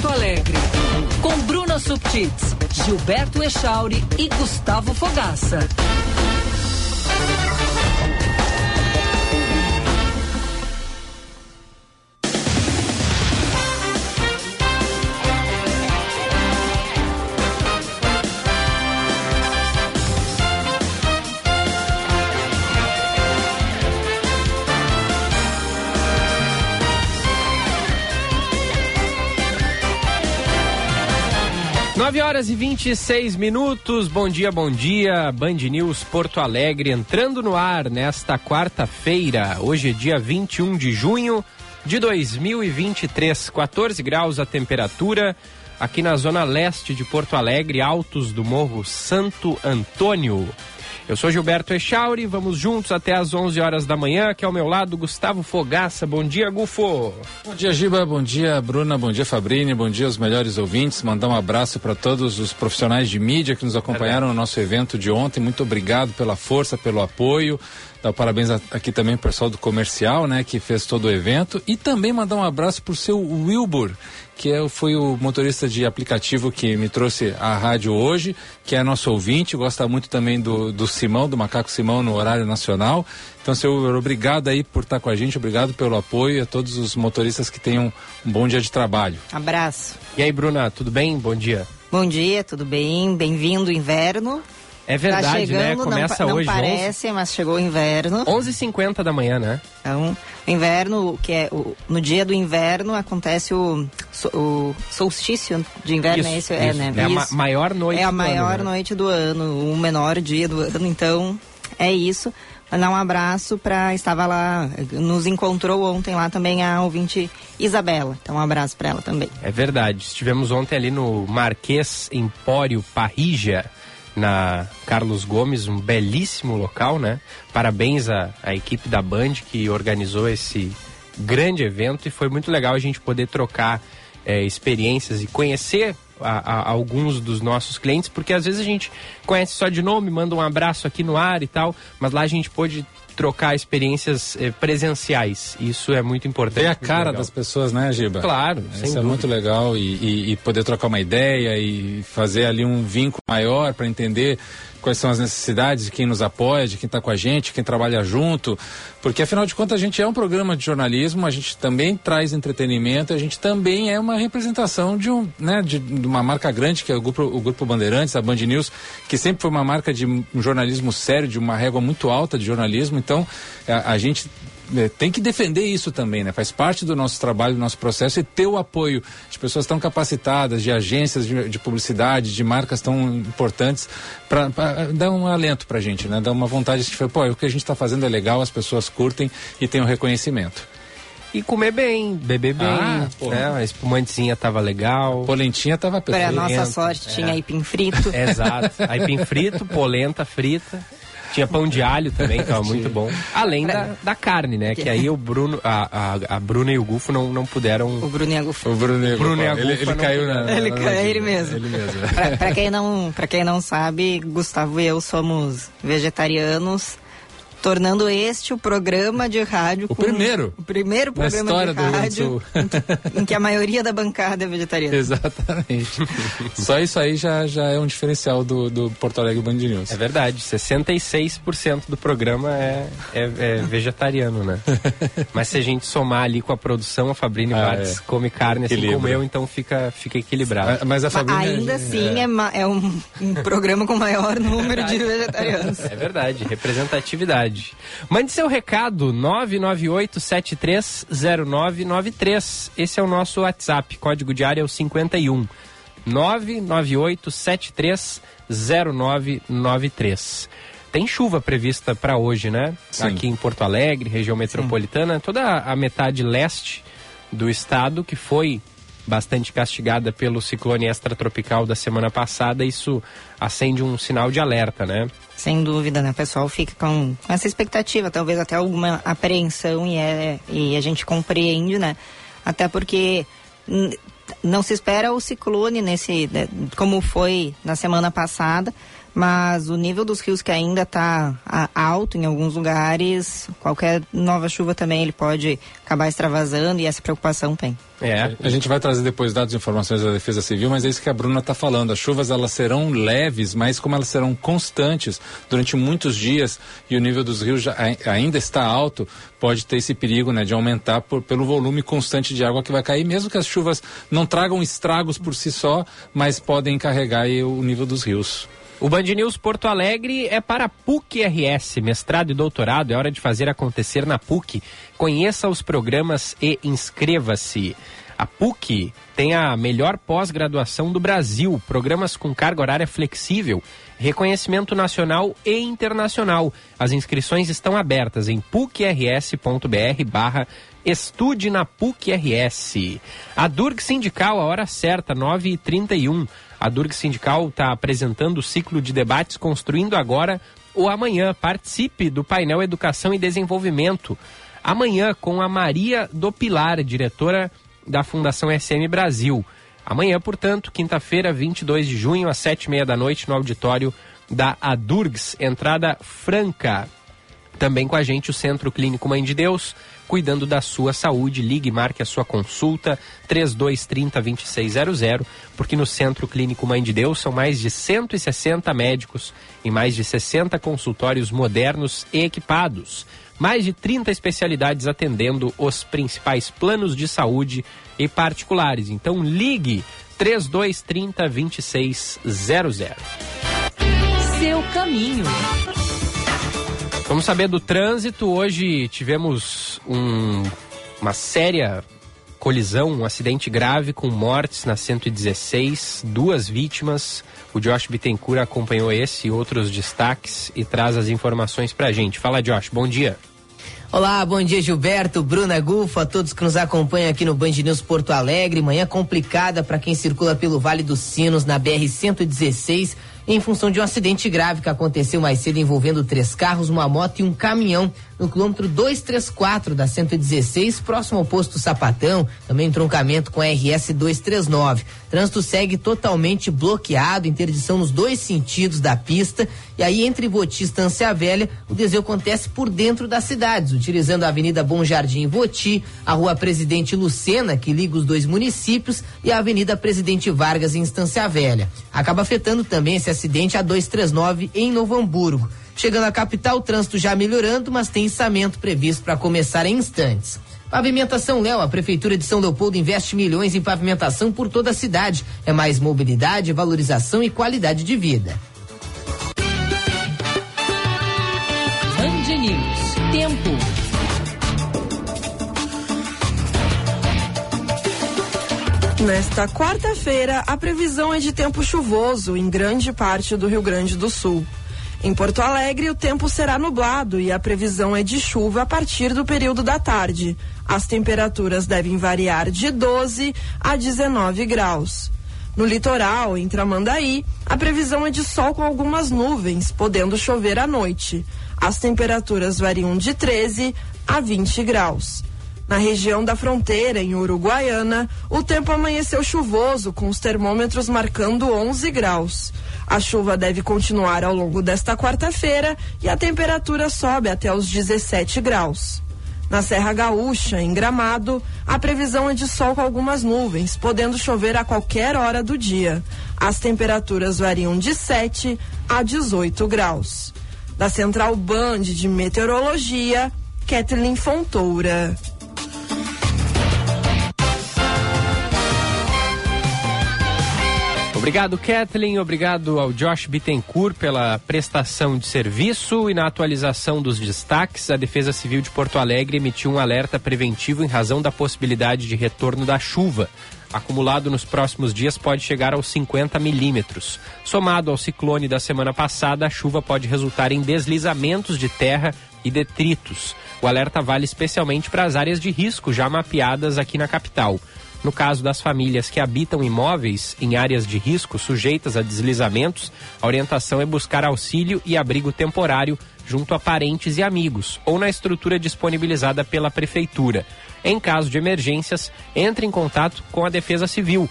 Porto Alegre. Com Bruna Subtits, Gilberto Echauri e Gustavo Fogaça. 9 horas e 26 minutos. Bom dia, bom dia. Band News Porto Alegre entrando no ar nesta quarta-feira. Hoje é dia 21 de junho de 2023. 14 graus a temperatura aqui na zona leste de Porto Alegre, altos do Morro Santo Antônio. Eu sou Gilberto Echauri, vamos juntos até às 11 horas da manhã. Aqui ao meu lado, Gustavo Fogaça. Bom dia, Gufo. Bom dia, Giba. Bom dia, Bruna. Bom dia, Fabrini. Bom dia aos melhores ouvintes. Mandar um abraço para todos os profissionais de mídia que nos acompanharam no nosso evento de ontem. Muito obrigado pela força, pelo apoio. Dar parabéns aqui também pro pessoal do comercial, né, que fez todo o evento. E também mandar um abraço pro seu Wilbur, que é, foi o motorista de aplicativo que me trouxe à rádio hoje, que é nosso ouvinte, gosta muito também do, do Simão, do Macaco Simão no horário nacional. Então, seu Wilbur, obrigado aí por estar com a gente, obrigado pelo apoio e a todos os motoristas que tenham um bom dia de trabalho. Abraço. E aí, Bruna, tudo bem? Bom dia. Bom dia, tudo bem? Bem-vindo inverno. É verdade, tá chegando, né? Começa não, hoje. Não parece, 11... mas chegou o inverno. 11h50 da manhã, né? Então, o inverno, que é o, no dia do inverno acontece o, o solstício de inverno, isso, é isso? isso. É, né? É isso. a ma maior noite É a maior ano, né? noite do ano, o menor dia do ano, então é isso. Mandar um abraço para estava lá, nos encontrou ontem lá também a ouvinte Isabela. Então um abraço para ela também. É verdade. Estivemos ontem ali no Marquês Empório Parrija na Carlos Gomes, um belíssimo local, né? Parabéns à, à, equipe da Band que organizou esse grande evento e foi muito legal a gente poder trocar é, experiências e conhecer a, a, alguns dos nossos clientes, porque às vezes a gente conhece só de nome, manda um abraço aqui no ar e tal, mas lá a gente pôde trocar experiências eh, presenciais. Isso é muito importante. Ter a cara das pessoas, né, Giba? Claro, Isso é muito legal e, e, e, poder trocar uma ideia e fazer ali um vínculo maior para entender quais são as necessidades de quem nos apoia, de quem está com a gente, quem trabalha junto, porque afinal de contas a gente é um programa de jornalismo, a gente também traz entretenimento, a gente também é uma representação de, um, né, de, de uma marca grande que é o grupo, o grupo Bandeirantes, a Band News, que sempre foi uma marca de um jornalismo sério, de uma régua muito alta de jornalismo, então a, a gente tem que defender isso também, né? Faz parte do nosso trabalho, do nosso processo e ter o apoio de pessoas tão capacitadas, de agências de, de publicidade, de marcas tão importantes, para dar um alento pra gente, né? Dar uma vontade de pô, o que a gente está fazendo é legal, as pessoas curtem e tem um reconhecimento. E comer bem, beber bem, Ah, né? A espumantezinha tava legal. Polentinha tava Para perfeita. nossa sorte, É. tinha aipim frito. Exato. Aipim frito, polenta frita. Tinha pão de alho também, que tava muito bom. Além da, da carne, né? Que aí o Bruno, a, a, a Bruna e o Gufo não, não puderam. O Bruno Iago O Bruno, Bruno e a ele, Gufa ele não caiu na. Ele caiu, ele mesmo. Ele mesmo. Pra, pra quem não, pra quem não sabe, Gustavo e eu somos vegetarianos, tornando este o programa de rádio. O primeiro. O primeiro programa história de rádio em que, a maioria da bancada é vegetariana. Exatamente. Só isso aí já, já é um diferencial do, do Porto Alegre Band News. É verdade, 66% do programa é, é, é vegetariano, né? Mas se a gente somar ali com a produção, a Fabrini Ah, Bates é. come carne assim Equilíbrio. como eu, então fica, fica equilibrado. Mas a Mas Fabrícia. ainda assim é, é um, um programa com maior número de vegetarianos. É verdade, representatividade. Mande seu recado, 998-730993. Esse é o nosso WhatsApp, código de área é o 51. 998-730993. Tem chuva prevista para hoje, né? Sim. Aqui em Porto Alegre, região metropolitana, toda a metade leste do estado que foi bastante castigada pelo ciclone extratropical da semana passada, isso acende um sinal de alerta, né? Sem dúvida, né? O pessoal fica com, com essa expectativa, talvez até alguma apreensão e, é, e a gente compreende, né? Até porque não se espera o ciclone nesse, né, como foi na semana passada, mas o nível dos rios que ainda está alto em alguns lugares, qualquer nova chuva também ele pode acabar extravasando e essa preocupação tem. É, a gente vai trazer depois dados e informações da Defesa Civil, mas é isso que a Bruna está falando. As chuvas elas serão leves, mas como elas serão constantes durante muitos dias e o nível dos rios já, ainda está alto, pode ter esse perigo né, de aumentar por, pelo volume constante de água que vai cair, mesmo que as chuvas não tragam estragos por si só, mas podem carregar o nível dos rios. O Band News Porto Alegre é para PUC RS, mestrado e doutorado. É hora de fazer acontecer na PUC. Conheça os programas e inscreva-se. A PUC tem a melhor pós-graduação do Brasil, programas com carga horária flexível, reconhecimento nacional e internacional. As inscrições estão abertas em pucrs.br estude na PUC-RS. A Durg Sindical, a hora certa, 9h31. A Durg Sindical está apresentando o ciclo de debates Construindo Agora ou Amanhã. Participe do painel Educação e Desenvolvimento. Amanhã com a Maria do Pilar, diretora da Fundação SM Brasil. Amanhã, portanto, quinta-feira, 22 de junho, às sete e meia da noite, no auditório da Adurgs, entrada franca. Também com a gente o Centro Clínico Mãe de Deus, cuidando da sua saúde. Ligue, marque a sua consulta 3230 2600, porque no Centro Clínico Mãe de Deus são mais de 160 médicos e mais de 60 consultórios modernos e equipados. Mais de 30 especialidades atendendo os principais planos de saúde e particulares. Então ligue 3230 2600. Seu caminho. Vamos saber do trânsito. Hoje tivemos um, uma séria colisão, um acidente grave com mortes na 116, duas vítimas. O Josh Bittencourt acompanhou esse e outros destaques e traz as informações pra gente. Fala, Josh, bom dia. Olá, bom dia Gilberto, Bruna Gufa, todos que nos acompanham aqui no Band News Porto Alegre. Manhã complicada para quem circula pelo Vale dos Sinos na BR 116 em função de um acidente grave que aconteceu mais cedo envolvendo três carros, uma moto e um caminhão no quilômetro 234 da 116, próximo ao posto Sapatão, também troncamento com a RS 239. Trânsito segue totalmente bloqueado, interdição nos dois sentidos da pista, e aí entre Voti e Estância Velha, o desvio acontece por dentro das cidades, utilizando a Avenida Bom Jardim Voti, a Rua Presidente Lucena, que liga os dois municípios, e a Avenida Presidente Vargas em Estância Velha. Acaba afetando também esse acidente a 239 em Novo Hamburgo. Chegando à capital, o trânsito já melhorando, mas tem içamento previsto para começar em instantes. Pavimentação Léo, a Prefeitura de São Leopoldo investe milhões em pavimentação por toda a cidade. É mais mobilidade, valorização e qualidade de vida. Band News. Tempo. Nesta quarta-feira, a previsão é de tempo chuvoso em grande parte do Rio Grande do Sul. Em Porto Alegre, o tempo será nublado e a previsão é de chuva a partir do período da tarde. As temperaturas devem variar de 12 a 19 graus. No litoral, em Tramandaí, a previsão é de sol com algumas nuvens, podendo chover à noite. As temperaturas variam de 13 a 20 graus. Na região da fronteira, em Uruguaiana, o tempo amanheceu chuvoso, com os termômetros marcando 11 graus. A chuva deve continuar ao longo desta quarta-feira e a temperatura sobe até os 17 graus. Na Serra Gaúcha, em Gramado, a previsão é de sol com algumas nuvens, podendo chover a qualquer hora do dia. As temperaturas variam de 7 a 18 graus. Da Central Band de Meteorologia, Kathleen Fontoura. Obrigado, Kathleen. Obrigado ao Josh Bittencourt pela prestação de serviço e na atualização dos destaques. A Defesa Civil de Porto Alegre emitiu um alerta preventivo em razão da possibilidade de retorno da chuva. Acumulado nos próximos dias pode chegar aos 50 milímetros. Somado ao ciclone da semana passada, a chuva pode resultar em deslizamentos de terra e detritos. O alerta vale especialmente para as áreas de risco já mapeadas aqui na capital. No caso das famílias que habitam imóveis em áreas de risco sujeitas a deslizamentos, a orientação é buscar auxílio e abrigo temporário junto a parentes e amigos ou na estrutura disponibilizada pela prefeitura. Em caso de emergências, entre em contato com a Defesa Civil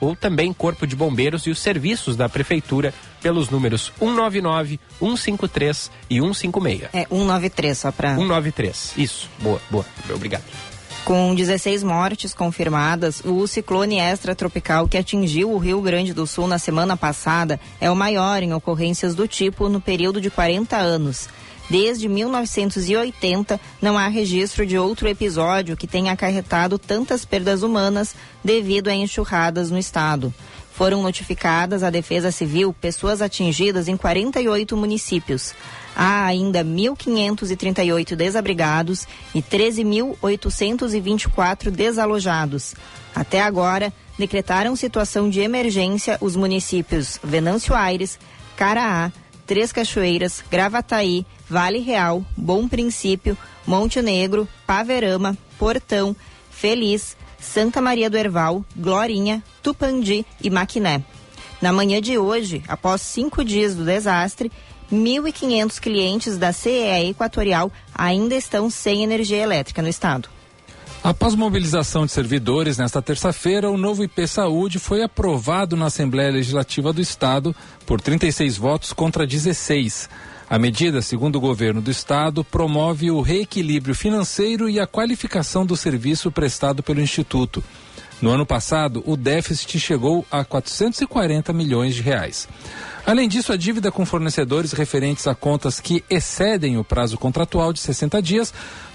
ou também Corpo de Bombeiros e os serviços da prefeitura pelos números 199, 153 e 156. É 193, só para. 193. Isso. Boa, boa. Obrigado. Com 16 mortes confirmadas, o ciclone extratropical que atingiu o Rio Grande do Sul na semana passada é o maior em ocorrências do tipo no período de 40 anos. Desde 1980, não há registro de outro episódio que tenha acarretado tantas perdas humanas devido a enxurradas no estado. Foram notificadas à Defesa Civil pessoas atingidas em 48 municípios. Há ainda 1.538 desabrigados e 13.824 desalojados. Até agora, decretaram situação de emergência os municípios Venâncio Aires, Caraá, Três Cachoeiras, Gravataí, Vale Real, Bom Princípio, Monte Negro, Paverama, Portão, Feliz, Santa Maria do Herval, Glorinha, Tupandi e Maquiné. Na manhã de hoje, após cinco dias do desastre, 1.500 clientes da CEE Equatorial ainda estão sem energia elétrica no estado. Após mobilização de servidores nesta terça-feira, o novo IP Saúde foi aprovado na Assembleia Legislativa do Estado por 36 votos contra 16. A medida, segundo o governo do estado, promove o reequilíbrio financeiro e a qualificação do serviço prestado pelo Instituto. No ano passado, o déficit chegou a 440 milhões de reais. Além disso, a dívida com fornecedores referentes a contas que excedem o prazo contratual de 60 dias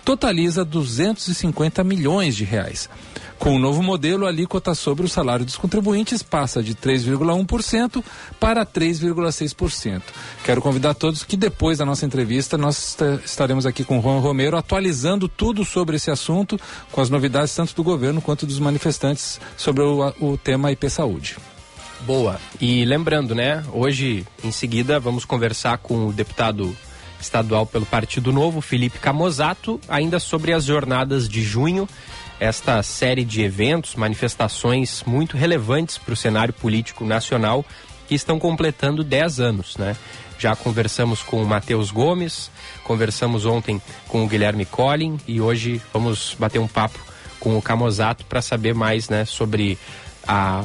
totaliza 250 milhões de reais. Com o novo modelo, a alíquota sobre o salário dos contribuintes passa de 3,1% para 3,6%. Quero convidar todos que depois da nossa entrevista nós estaremos aqui com o Juan Romero atualizando tudo sobre esse assunto, com as novidades tanto do governo quanto dos manifestantes sobre o, o tema IP Saúde. Boa. E lembrando, né, hoje em seguida vamos conversar com o deputado estadual pelo Partido Novo, Felipe Camozato, ainda sobre as jornadas de junho esta série de eventos, manifestações muito relevantes para o cenário político nacional que estão completando 10 anos, né? Já conversamos com o Matheus Gomes, conversamos ontem com o Guilherme Collin e hoje vamos bater um papo com o Camozato para saber mais, né, sobre a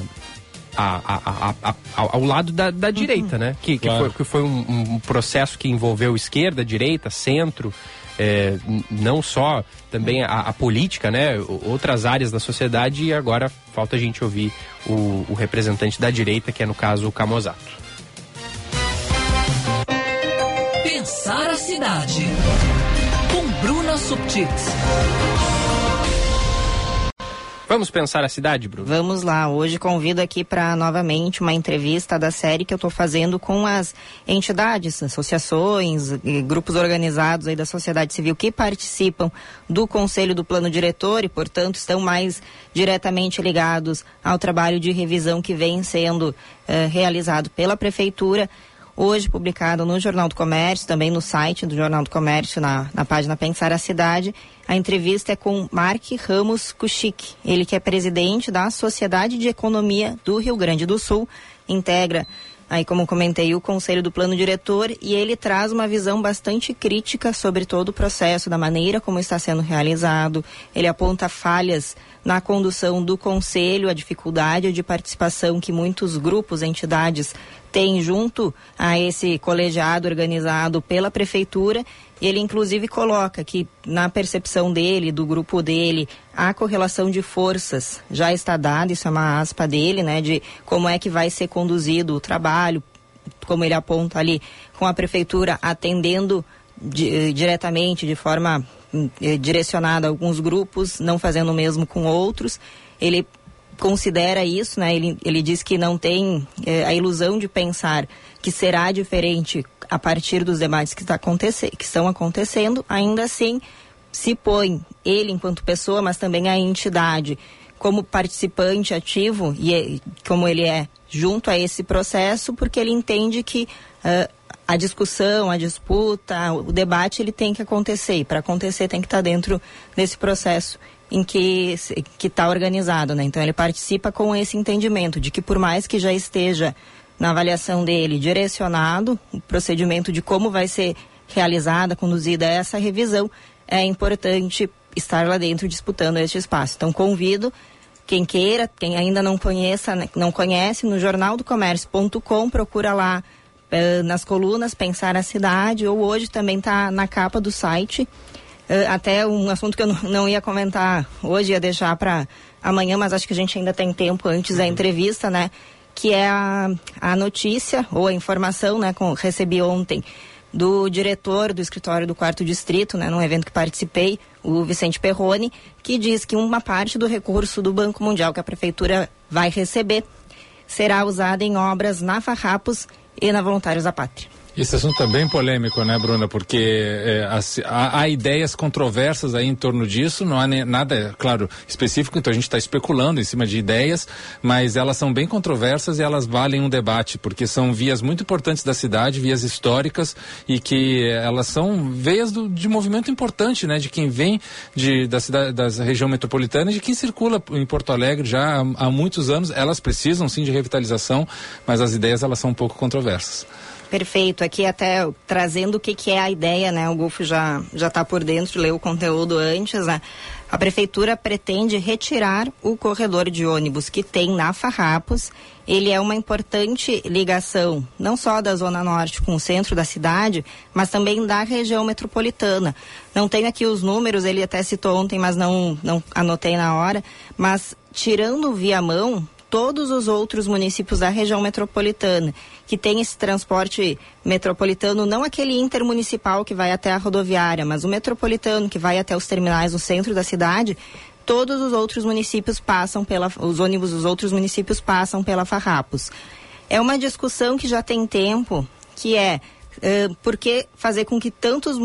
a, a, a, ao lado da, da direita, né? Que, que claro. foi, que foi um, um, processo que envolveu esquerda, direita, centro, é, não só também a, a, política, né? Outras áreas da sociedade e agora falta a gente ouvir o, o representante da direita, que é no caso o Camozato. Pensar a cidade com Bruna Subtits. Vamos pensar a cidade, Bruno? Vamos lá. Hoje convido aqui para novamente uma entrevista da série que eu estou fazendo com as entidades, associações, grupos organizados aí da sociedade civil que participam do Conselho do Plano Diretor e, portanto, estão mais diretamente ligados ao trabalho de revisão que vem sendo eh, realizado pela Prefeitura hoje publicado no Jornal do Comércio, também no site do Jornal do Comércio, na, na página Pensar a Cidade. A entrevista é com Mark Ramos Kuchik, ele que é presidente da Sociedade de Economia do Rio Grande do Sul, integra aí como comentei o conselho do plano diretor e ele traz uma visão bastante crítica sobre todo o processo da maneira como está sendo realizado ele aponta falhas na condução do conselho a dificuldade de participação que muitos grupos entidades tem junto a esse colegiado organizado pela prefeitura. Ele inclusive coloca que na percepção dele, do grupo dele, a correlação de forças já está dada, isso é uma aspa dele, né, de como é que vai ser conduzido o trabalho, como ele aponta ali, com a prefeitura atendendo de, diretamente, de forma eh, direcionada a alguns grupos, não fazendo o mesmo com outros. Ele considera isso, né? Ele, ele diz que não tem é, a ilusão de pensar que será diferente a partir dos debates que, tá que estão acontecendo, ainda assim se põe ele enquanto pessoa, mas também a entidade como participante ativo e é, como ele é junto a esse processo, porque ele entende que uh, a discussão, a disputa, o debate ele tem que acontecer e para acontecer tem que estar tá dentro desse processo em que que está organizado, né? Então ele participa com esse entendimento de que por mais que já esteja na avaliação dele direcionado o procedimento de como vai ser realizada, conduzida essa revisão, é importante estar lá dentro disputando este espaço. Então convido quem queira, quem ainda não conheça, né, não conhece, no jornaldocomércio.com procura lá uh, nas colunas Pensar a Cidade, ou hoje também está na capa do site. Uh, até um assunto que eu não, não ia comentar hoje, ia deixar para amanhã, mas acho que a gente ainda tem tempo antes da entrevista, né? Que é a, a notícia ou a informação, né? Com, recebi ontem do diretor do escritório do quarto distrito, né, num evento que participei, o Vicente Perrone, que diz que uma parte do recurso do Banco Mundial que a prefeitura vai receber será usada em obras na Farrapos e na Voluntários da Pátria. Esse assunto é bem polêmico, né, Bruna? Porque é, há, há, ideias controversas aí em torno disso, não há nem, nada, claro, específico, então a gente está especulando em cima de ideias, mas elas são bem controversas e elas valem um debate, porque são vias muito importantes da cidade, vias históricas e que elas são veias do, de movimento importante, né, de quem vem de, da, cidade, da região metropolitana e de quem circula em Porto Alegre já há, há muitos anos. Elas precisam sim de revitalização, mas as ideias elas são um pouco controversas. Perfeito. Aqui até trazendo o que, que é a ideia, né? O Golfo já já está por dentro, leu o conteúdo antes, né? A prefeitura pretende retirar o corredor de ônibus que tem na Farrapos. Ele é uma importante ligação, não só da Zona Norte com o centro da cidade, mas também da região metropolitana. Não tenho aqui os números, ele até citou ontem, mas não, não anotei na hora. Mas tirando o Viamão, todos os outros municípios da região metropolitana que tem esse transporte metropolitano, não aquele intermunicipal que vai até a rodoviária, mas o metropolitano que vai até os terminais no centro da cidade, todos os outros municípios passam pela, os ônibus dos outros municípios passam pela Farrapos. É uma discussão que já tem tempo, que é Uh, por que fazer com que tantos,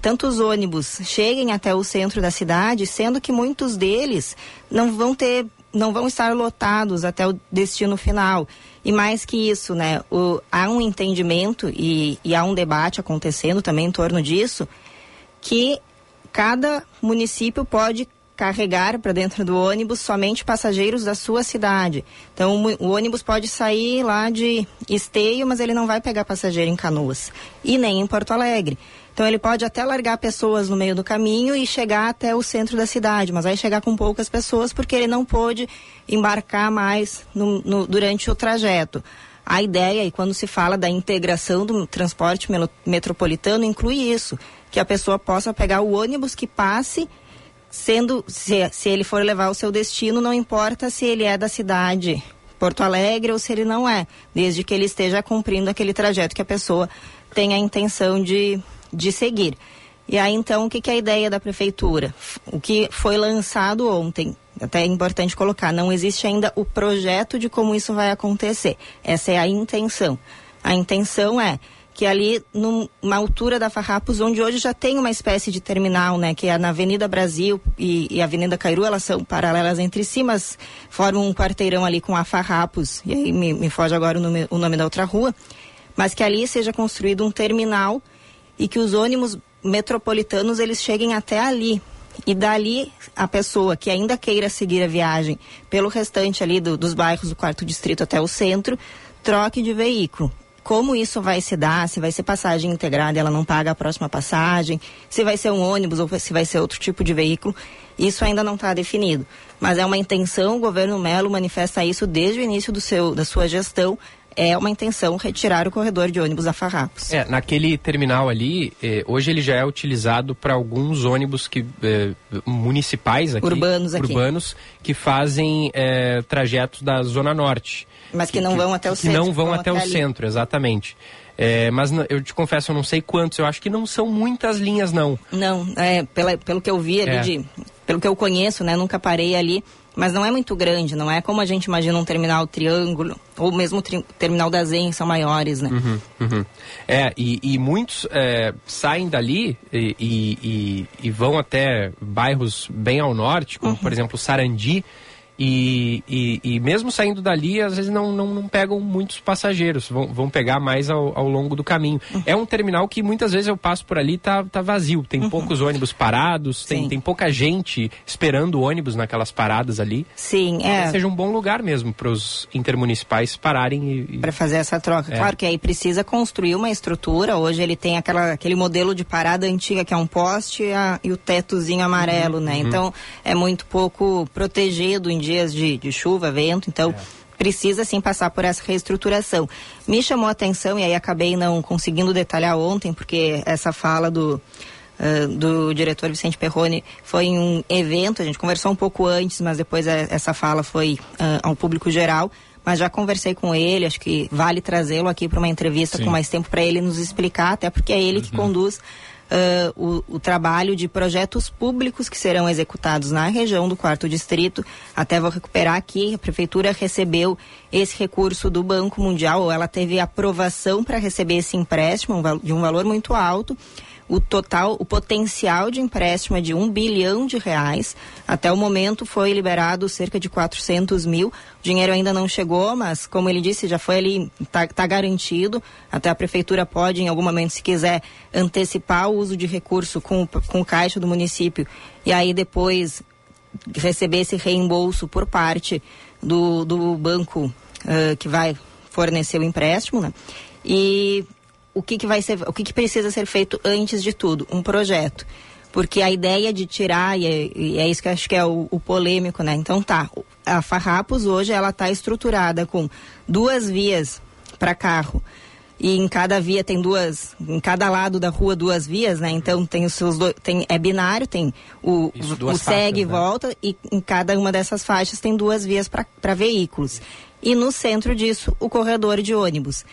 tantos ônibus cheguem até o centro da cidade, sendo que muitos deles não vão ter não vão estar lotados até o destino final. E mais que isso, né, o, há um entendimento e, e há um debate acontecendo também em torno disso, que cada município pode carregar para dentro do ônibus somente passageiros da sua cidade. Então o, o, ônibus pode sair lá de Esteio, mas ele não vai pegar passageiro em Canoas e nem em Porto Alegre. Então ele pode até largar pessoas no meio do caminho e chegar até o centro da cidade, mas vai chegar com poucas pessoas porque ele não pôde embarcar mais no, no, durante o trajeto. A ideia, e quando se fala da integração do transporte metropolitano, inclui isso, que a pessoa possa pegar o ônibus que passe, sendo, se, se ele for levar o seu destino, não importa se ele é da cidade Porto Alegre ou se ele não é, desde que ele esteja cumprindo aquele trajeto que a pessoa tem a intenção de, de seguir. E aí, então, o que, que é a ideia da prefeitura? O que foi lançado ontem, até é importante colocar, não existe ainda o projeto de como isso vai acontecer. Essa é a intenção. A intenção é que ali, numa altura da Farrapos, onde hoje já tem uma espécie de terminal, né, que é na Avenida Brasil e, e Avenida Cairu, elas são paralelas entre si, mas formam um quarteirão ali com a Farrapos, e aí me, me foge agora o nome, o nome da outra rua, mas que ali seja construído um terminal e que os ônibus metropolitanos eles cheguem até ali. E dali a pessoa que ainda queira seguir a viagem pelo restante ali do, dos bairros do quarto distrito até o centro troque de veículo. Como isso vai se dar, se vai ser passagem integrada, ela não paga a próxima passagem, se vai ser um ônibus ou se vai ser outro tipo de veículo, isso ainda não está definido. Mas é uma intenção, o governo Melo manifesta isso desde o início do seu, da sua gestão, é uma intenção retirar o corredor de ônibus da Farrapos. É, naquele terminal ali, eh, hoje ele já é utilizado para alguns ônibus que, eh, municipais aqui, urbanos, aqui. urbanos que fazem eh, trajetos da Zona Norte. Mas que, que não vão até o que centro. Que não vão, vão até, até, o centro, exatamente. É, mas eu te confesso, eu não sei quantos, eu acho que não são muitas linhas, não. Não, é, pela, pelo que eu vi ali, é. de, pelo que eu conheço, né, nunca parei ali, mas não é muito grande, não é como a gente imagina um terminal triângulo, ou mesmo o terminal da Zen, são maiores, né? Uhum, uhum. É, e, e muitos é, saem dali e, e, e, vão até bairros bem ao norte, como uhum. por exemplo Sarandi, e, e, e, mesmo saindo dali, às vezes não, não, não pegam muitos passageiros, vão, vão pegar mais ao, ao longo do caminho. Uhum. É um terminal que muitas vezes eu passo por ali tá, tá vazio, tem uhum. poucos ônibus parados, tem, tem pouca gente esperando ônibus naquelas paradas ali. Sim, é. Seja um bom lugar mesmo para os intermunicipais pararem e. Para fazer essa troca. É. Claro que aí precisa construir uma estrutura. Hoje ele tem aquela, aquele modelo de parada antiga que é um poste a, e o tetozinho amarelo, uhum. né? Uhum. Então é muito pouco protegido dias de, de chuva, vento, então é. precisa sim passar por essa reestruturação. Me chamou a atenção, e aí acabei não conseguindo detalhar ontem, porque essa fala do, uh, do diretor Vicente Perrone foi em um evento, a gente conversou um pouco antes, mas depois a, essa fala foi uh, ao público geral. Mas já conversei com ele, acho que vale trazê-lo aqui para uma entrevista Sim. com mais tempo para ele nos explicar, até porque é ele uhum. que conduz uh, o, o, trabalho de projetos públicos que serão executados na região do quarto distrito. Até vou recuperar aqui, a prefeitura recebeu esse recurso do Banco Mundial, ou ela teve aprovação para receber esse empréstimo de um valor muito alto. O total, o potencial de empréstimo é de um bilhão de reais. Até o momento foi liberado cerca de 400 mil. O dinheiro ainda não chegou, mas como ele disse, já foi ali, está tá garantido. Até a prefeitura pode, em algum momento, se quiser, antecipar o uso de recurso com, com o caixa do município e aí depois receber esse reembolso por parte do, do banco uh, que vai fornecer o empréstimo, né? E o que, que vai ser, o que, que precisa ser feito antes de tudo? Um projeto. Porque a ideia de tirar, e é, e é isso que eu acho que é o, o, polêmico, né? Então tá, a Farrapos hoje ela está estruturada com duas vias para carro e em cada via tem duas, em cada lado da rua duas vias, né? Então tem os seus dois, tem é binário, tem o, Isso, o segue e né? volta e em cada uma dessas faixas tem duas vias para veículos. E no centro disso, o corredor de ônibus.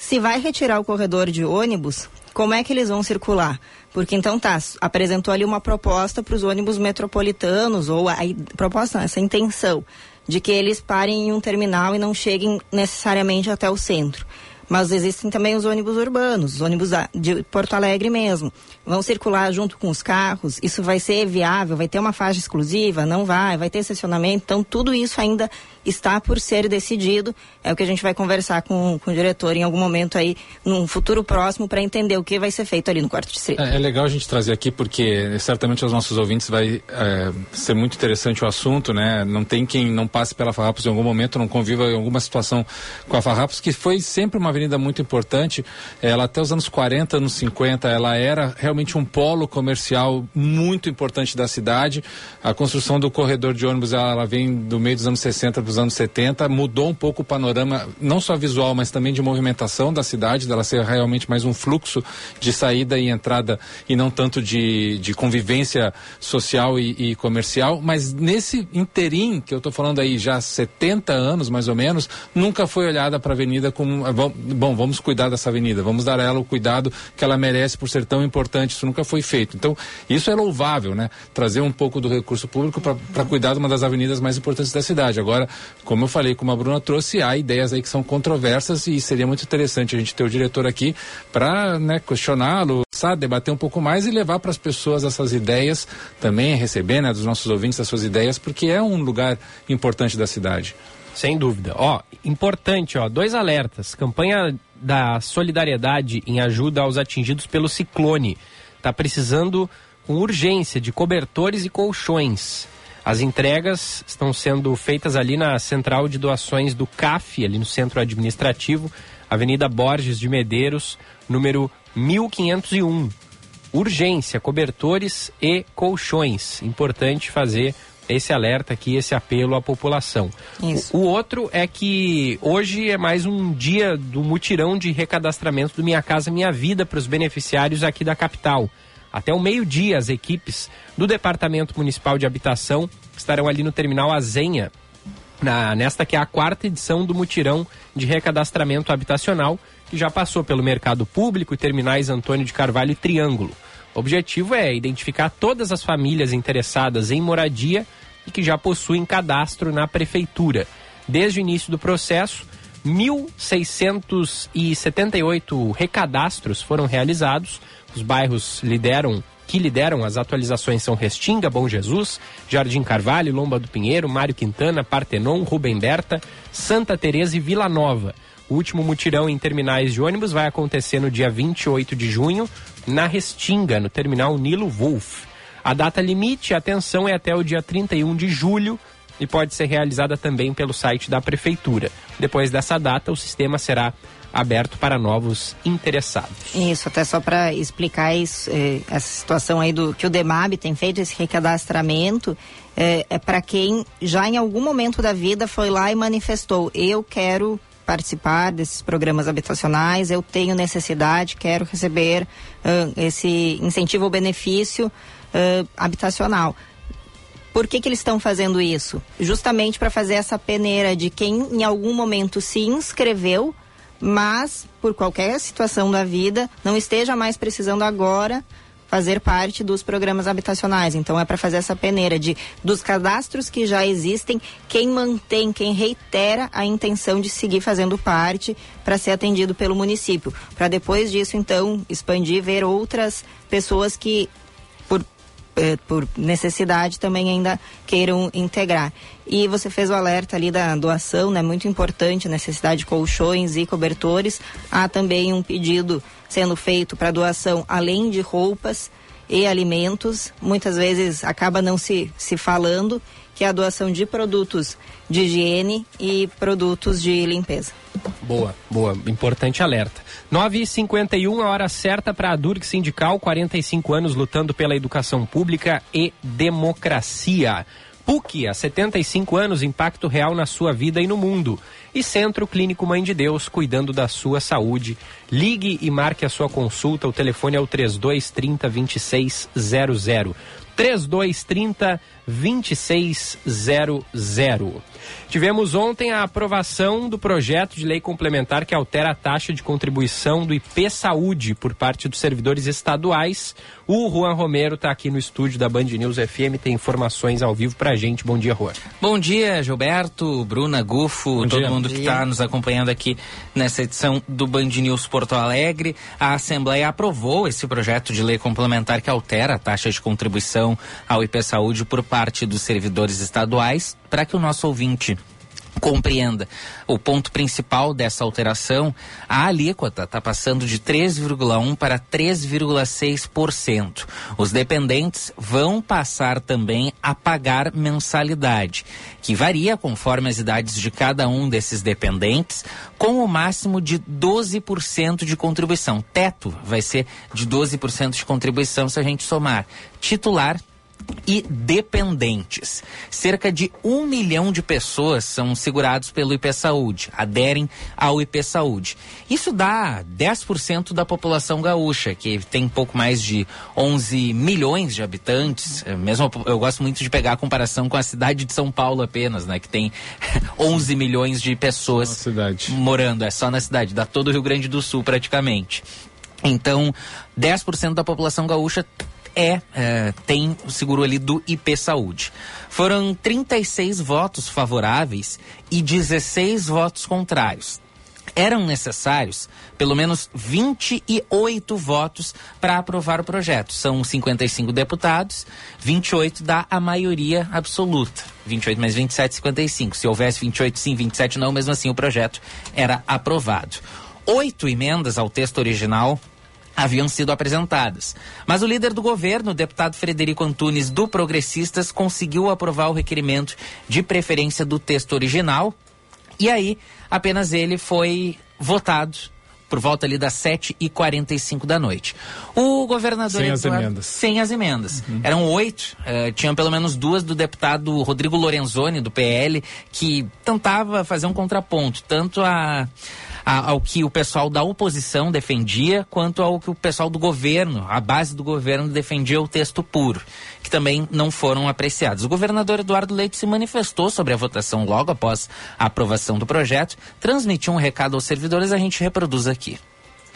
Se vai retirar o corredor de ônibus, como é que eles vão circular? Porque então tá, apresentou ali uma proposta para os ônibus metropolitanos, ou a, a proposta, essa intenção de que eles parem em um terminal e não cheguem necessariamente até o centro. Mas existem também os ônibus urbanos, os ônibus de Porto Alegre mesmo. Vão circular junto com os carros. Isso vai ser viável? Vai ter uma faixa exclusiva? Não vai? Vai ter estacionamento? Então, tudo isso ainda está por ser decidido. É o que a gente vai conversar com, com o diretor em algum momento aí, num futuro próximo, para entender o que vai ser feito ali no quarto distrito. É, é, legal a gente trazer aqui, porque certamente aos nossos ouvintes vai é, ser muito interessante o assunto, né? Não tem quem não passe pela Farrapos em algum momento, não conviva em alguma situação com a Farrapos, que foi sempre uma avenida muito importante. Ela até os anos 40, anos 50, ela era realmente um polo comercial muito importante da cidade. A construção do corredor de ônibus, ela, vem do meio dos anos 60 dos anos 70, mudou um pouco o panorama, não só visual, mas também de movimentação da cidade, dela ser realmente mais um fluxo de saída e entrada e não tanto de, de convivência social e, e comercial. Mas nesse interim, que eu estou falando aí já 70 anos mais ou menos, nunca foi olhada para a avenida como. Bom, vamos cuidar dessa avenida, vamos dar a ela o cuidado que ela merece por ser tão importante. Isso nunca foi feito. Então, isso é louvável, né? Trazer um pouco do recurso público para cuidar de uma das avenidas mais importantes da cidade. Agora, como eu falei, como a Bruna trouxe, há ideias aí que são controversas e seria muito interessante a gente ter o diretor aqui para né, questioná-lo, debater um pouco mais e levar para as pessoas essas ideias, também receber né, dos nossos ouvintes as suas ideias, porque é um lugar importante da cidade. Sem dúvida. Ó, importante, ó, dois alertas. Campanha da solidariedade em ajuda aos atingidos pelo ciclone. Tá precisando com urgência de cobertores e colchões. As entregas estão sendo feitas ali na central de doações do CAF, ali no centro administrativo, Avenida Borges de Medeiros, número 1501. Urgência, cobertores e colchões. Importante fazer esse alerta aqui, esse apelo à população. Isso. O, o outro é que hoje é mais um dia do mutirão de recadastramento do Minha Casa Minha Vida para os beneficiários aqui da capital. Até o meio-dia, as equipes do Departamento Municipal de Habitação estarão ali no terminal Azenha, na, nesta que é a quarta edição do mutirão de recadastramento habitacional, que já passou pelo mercado público e terminais Antônio de Carvalho e Triângulo. O objetivo é identificar todas as famílias interessadas em moradia e que já possuem cadastro na prefeitura. Desde o início do processo, 1.678 recadastros foram realizados, os bairros lideram que lideram as atualizações são Restinga, Bom Jesus, Jardim Carvalho, Lomba do Pinheiro, Mário Quintana, Partenon, Rubem Berta, Santa Teresa e Vila Nova. O último mutirão em terminais de ônibus vai acontecer no dia 28 de junho, na Restinga, no terminal Nilo Wolf. A data limite, atenção, é até o dia 31 de julho e pode ser realizada também pelo site da Prefeitura. Depois dessa data, o sistema será aberto para novos interessados. Isso, até só para explicar isso, eh, essa situação aí do que o DEMAB tem feito, esse recadastramento, eh, é para quem já em algum momento da vida foi lá e manifestou, eu quero participar desses programas habitacionais, eu tenho necessidade, quero receber uh, esse incentivo ou benefício uh, habitacional. Por que, que eles estão fazendo isso? Justamente para fazer essa peneira de quem em algum momento se inscreveu, mas por qualquer situação da vida não esteja mais precisando agora fazer parte dos programas habitacionais. Então é para fazer essa peneira de dos cadastros que já existem, quem mantém, quem reitera a intenção de seguir fazendo parte para ser atendido pelo município. Para depois disso, então, expandir, ver outras pessoas que eh, por necessidade também ainda queiram integrar. E você fez o alerta ali da doação, né? Muito importante, necessidade de colchões e cobertores. Há também um pedido sendo feito para doação, além de roupas e alimentos. Muitas vezes acaba não se, se falando que é a doação de produtos de higiene e produtos de limpeza. Boa, boa. Importante alerta. 9h51, a hora certa para a Durg Sindical, 45 anos lutando pela educação pública e democracia. PUC, há 75 anos, impacto real na sua vida e no mundo. E Centro Clínico Mãe de Deus, cuidando da sua saúde. Ligue e marque a sua consulta. O telefone é o 3230 2600. 3230 2600. Tivemos ontem a aprovação do projeto de lei complementar que altera a taxa de contribuição do IP Saúde por parte dos servidores estaduais. O Juan Romero está aqui no estúdio da Band News FM, tem informações ao vivo para a gente. Bom dia, Juan. Bom dia, Gilberto, Bruna, Gufo, Bom todo dia. mundo que está nos acompanhando aqui nessa edição do Band News Porto Alegre. A Assembleia aprovou esse projeto de lei complementar que altera a taxa de contribuição ao IP Saúde por parte dos servidores estaduais para que o nosso ouvinte compreenda o ponto principal dessa alteração, a alíquota está passando de 3,1% para 3,6%. Os dependentes vão passar também a pagar mensalidade, que varia conforme as idades de cada um desses dependentes, com o máximo de 12% de contribuição. Teto vai ser de 12% de contribuição se a gente somar titular e dependentes. Cerca de um milhão de pessoas são segurados pelo IP Saúde, aderem ao IP Saúde. Isso dá 10% da população gaúcha, que tem pouco mais de 11 milhões de habitantes. É, mesmo eu gosto muito de pegar a comparação com a cidade de São Paulo apenas, né, que tem 11 milhões de pessoas morando, é só na cidade, dá todo o Rio Grande do Sul praticamente. Então, 10% da população gaúcha é, é, tem o seguro ali do IP Saúde. Foram 36 votos favoráveis e 16 votos contrários. Eram necessários pelo menos 28 votos para aprovar o projeto. São 55 deputados, 28 dá a maioria absoluta. 28 mais 27, 55. Se houvesse 28 sim, 27 não, mesmo assim o projeto era aprovado. Oito emendas ao texto original haviam sido apresentadas. Mas o líder do governo, o deputado Frederico Antunes, do Progressistas, conseguiu aprovar o requerimento de preferência do texto original. E aí, apenas ele foi votado por volta ali das 7h45 da noite. O governador. Sem Eduardo, as emendas. Sem as emendas. Uhum. Eram oito, uh, tinham pelo menos duas do deputado Rodrigo Lorenzoni, do PL, que tentava fazer um contraponto, tanto a a, ao que o pessoal da oposição defendia, quanto ao que o pessoal do governo, a base do governo, defendia o texto puro, que também não foram apreciados. O governador Eduardo Leite se manifestou sobre a votação logo após a aprovação do projeto, transmitiu um recado aos servidores, a gente reproduz aqui.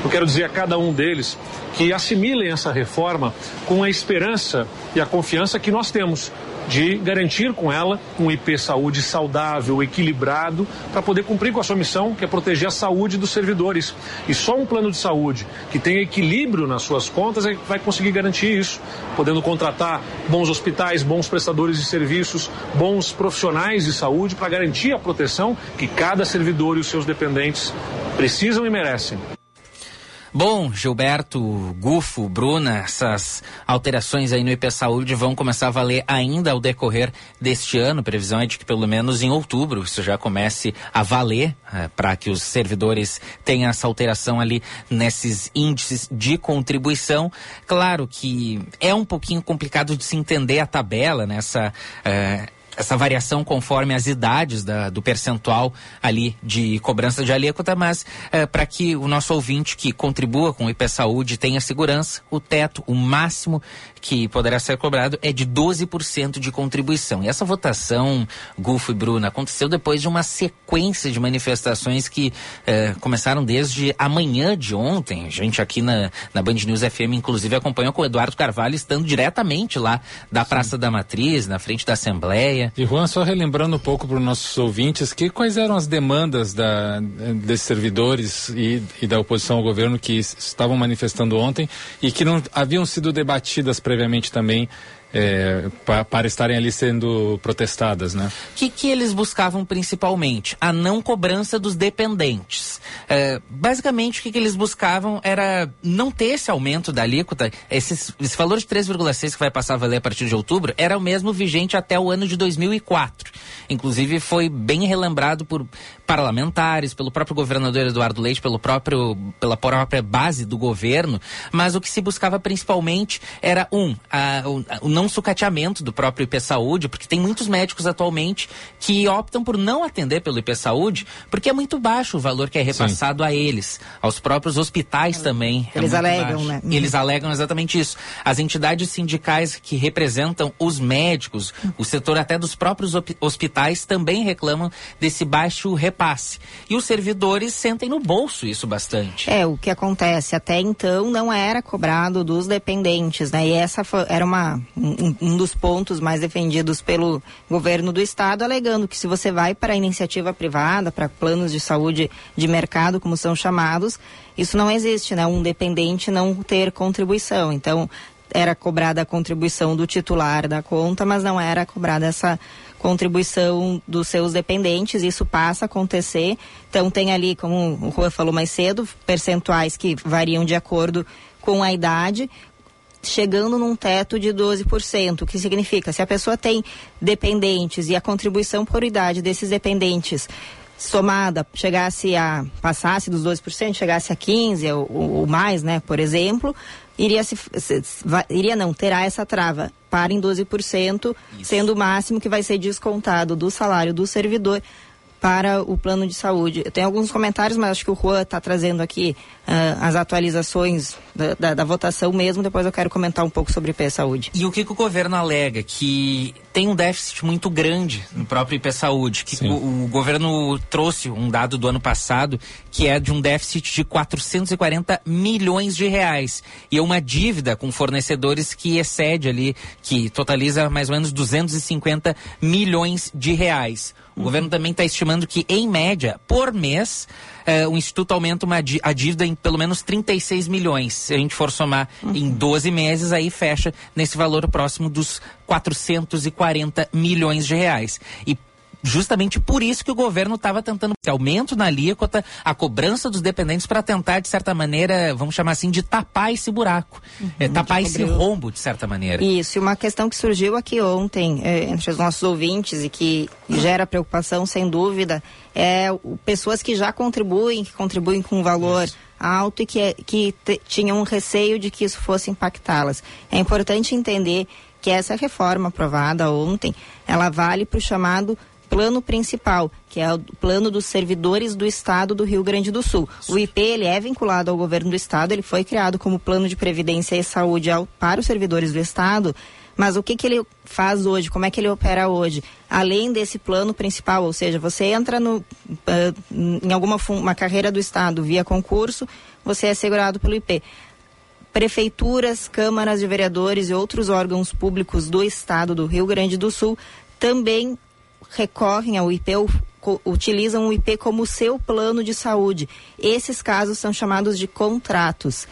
Eu quero dizer a cada um deles que assimilem essa reforma com a esperança e a confiança que nós temos de garantir com ela um IP saúde saudável, equilibrado, para poder cumprir com a sua missão, que é proteger a saúde dos servidores. E só um plano de saúde que tenha equilíbrio nas suas contas é que vai conseguir garantir isso, podendo contratar bons hospitais, bons prestadores de serviços, bons profissionais de saúde para garantir a proteção que cada servidor e os seus dependentes precisam e merecem. Bom, Gilberto, Gufo, Bruna, essas alterações aí no IP Saúde vão começar a valer ainda ao decorrer deste ano. Previsão é de que pelo menos em outubro isso já comece a valer é, para que os servidores tenham essa alteração ali nesses índices de contribuição. Claro que é um pouquinho complicado de se entender a tabela nessa. Né, é, essa variação conforme as idades da, do percentual ali de cobrança de alíquota, mas é, para que o nosso ouvinte que contribua com o IP Saúde tenha segurança, o teto, o máximo que poderá ser cobrado é de 12% de contribuição. E essa votação, Gufo e Bruna, aconteceu depois de uma sequência de manifestações que eh, começaram desde amanhã de ontem. A gente aqui na, na Band News FM, inclusive, acompanhou com o Eduardo Carvalho estando diretamente lá da Praça da Matriz, na frente da Assembleia. E Juan, só relembrando um pouco para os nossos ouvintes, que quais eram as demandas da, desses servidores e, e da oposição ao governo que estavam manifestando ontem e que não haviam sido debatidas previamente previamente também é, pa, para estarem ali sendo protestadas, né? O que, que eles buscavam principalmente? A não cobrança dos dependentes. É, basicamente, o que, que eles buscavam era não ter esse aumento da alíquota. Esses, esse valor de 3,6 que vai passar a valer a partir de outubro era o mesmo vigente até o ano de 2004. Inclusive, foi bem relembrado por parlamentares, pelo próprio governador Eduardo Leite, pelo próprio, pela própria base do governo. Mas o que se buscava principalmente era, um, a, o, o não sucateamento do próprio IP Saúde, porque tem muitos médicos atualmente que optam por não atender pelo IP Saúde, porque é muito baixo o valor que é repassado Sim. a eles, aos próprios hospitais também. É eles é alegam, baixo. né? Eles alegam exatamente isso. As entidades sindicais que representam os médicos, o setor até dos próprios hospitais também reclamam desse baixo repasse. E os servidores sentem no bolso isso bastante. É, o que acontece até então não era cobrado dos dependentes, né? E essa foi, era uma um, um, dos pontos mais defendidos pelo governo do estado, alegando que se você vai para a iniciativa privada, para planos de saúde de mercado, como são chamados, isso não existe, né? Um dependente não ter contribuição. Então, era cobrada a contribuição do titular da conta, mas não era cobrada essa contribuição dos seus dependentes, isso passa a acontecer. Então tem ali, como o Rua falou mais cedo, percentuais que variam de acordo com a idade, chegando num teto de 12%, o que significa, se a pessoa tem dependentes e a contribuição por idade desses dependentes somada chegasse a passasse dos 12%, chegasse a 15 ou, ou mais, né, por exemplo, iria se, se iria não terá essa trava para em 12%, Isso. sendo o máximo que vai ser descontado do salário do servidor para o plano de saúde. Eu tenho alguns comentários, mas acho que o Juan está trazendo aqui uh, as atualizações da, da, da, votação mesmo. Depois eu quero comentar um pouco sobre o IP Saúde. E o que, que, o governo alega? Que tem um déficit muito grande no próprio IP Saúde. Que o, o, governo trouxe um dado do ano passado que é de um déficit de 440 milhões de reais. E é uma dívida com fornecedores que excede ali, que totaliza mais ou menos 250 milhões de reais. O uhum. governo também está estimando que, em média, por mês, eh, o Instituto aumenta uma, a dívida em pelo menos 36 milhões. Se a gente for somar uhum. em 12 meses, aí fecha nesse valor próximo dos 440 milhões de reais. E justamente por isso que o governo estava tentando aumento na alíquota, a cobrança dos dependentes para tentar, de certa maneira, vamos chamar assim, de tapar esse buraco, uhum, é, tapar esse rombo, de certa maneira. Isso, e uma questão que surgiu aqui ontem é, entre os nossos ouvintes e que gera preocupação, sem dúvida, é pessoas que já contribuem, que contribuem com um valor isso. alto e que, é, que tinham um receio de que isso fosse impactá-las. É importante entender que essa reforma aprovada ontem, ela vale para o chamado plano principal, que é o plano dos servidores do Estado do Rio Grande do Sul. O IP ele é vinculado ao governo do Estado, ele foi criado como plano de previdência e saúde ao, para os servidores do Estado. Mas o que, que ele faz hoje? Como é que ele opera hoje? Além desse plano principal, ou seja, você entra no, uh, em alguma uma carreira do Estado via concurso, você é segurado pelo IP prefeituras, câmaras de vereadores e outros órgãos públicos do estado do Rio Grande do Sul também recorrem ao IP ou utilizam o IP como seu plano de saúde. Esses casos são chamados de contratos.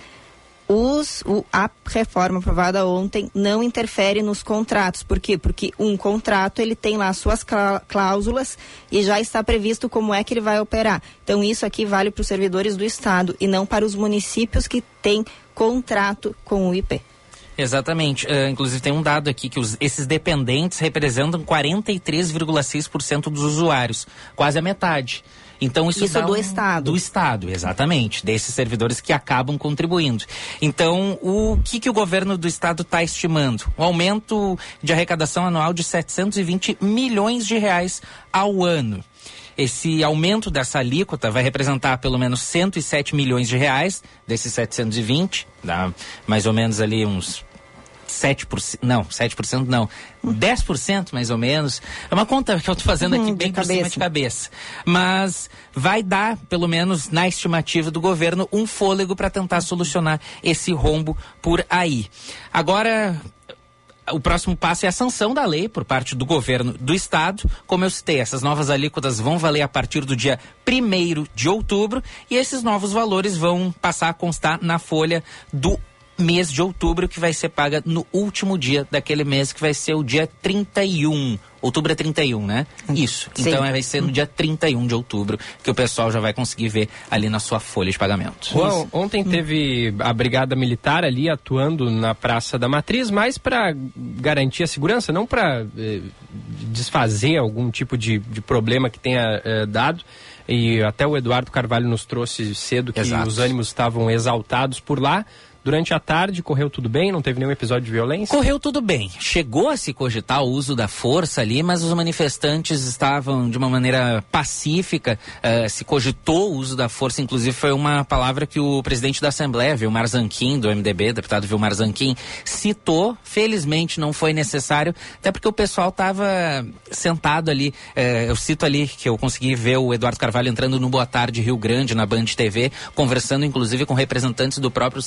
os, o, a reforma aprovada ontem não interfere nos contratos. Por quê? Porque um contrato ele tem lá suas cláusulas e já está previsto como é que ele vai operar. Então isso aqui vale para os servidores do Estado e não para os municípios que têm contrato com o IP. Exatamente. Uh, inclusive tem um dado aqui que os, esses dependentes representam 43,6% dos usuários, quase a metade. Então isso, isso do um, Estado. Do Estado, exatamente. Desses servidores que acabam contribuindo. Então, o que, que o governo do Estado está estimando? Um aumento de arrecadação anual de 720 milhões de reais ao ano. Esse aumento dessa alíquota vai representar pelo menos 107 milhões de reais desses 720, dá mais ou menos ali uns 7%, não, 7% não, 10% mais ou menos. É uma conta que eu estou fazendo aqui hum, bem por cima de cabeça. Mas vai dar, pelo menos na estimativa do governo, um fôlego para tentar solucionar esse rombo por aí. Agora, o próximo passo é a sanção da lei por parte do governo do estado. Como eu citei, essas novas alíquotas vão valer a partir do dia 1 de outubro e esses novos valores vão passar a constar na folha do mês de outubro, que vai ser paga no último dia daquele mês, que vai ser o dia 31. Outubro é 31, né? Isso. Sim. Então vai ser no dia 31 de outubro que o pessoal já vai conseguir ver ali na sua folha de pagamento. Bom, ontem teve a Brigada Militar ali atuando na Praça da Matriz, mais para garantir a segurança, não para eh, desfazer algum tipo de, de problema que tenha eh, dado. E até o Eduardo Carvalho nos trouxe cedo que Exato. os ânimos estavam exaltados por lá. Durante a tarde, correu tudo bem? Não teve nenhum episódio de violência? Correu tudo bem. Chegou a se cogitar o uso da força ali, mas os manifestantes estavam de uma maneira pacífica. Uh, se cogitou o uso da força, inclusive foi uma palavra que o presidente da Assembleia, Vilmar Zanquim, do MDB, deputado Vilmar Zanquim, citou. Felizmente não foi necessário, até porque o pessoal estava sentado ali. Uh, eu cito ali que eu consegui ver o Eduardo Carvalho entrando no Boa Tarde Rio Grande, na Band TV, conversando inclusive com representantes do próprio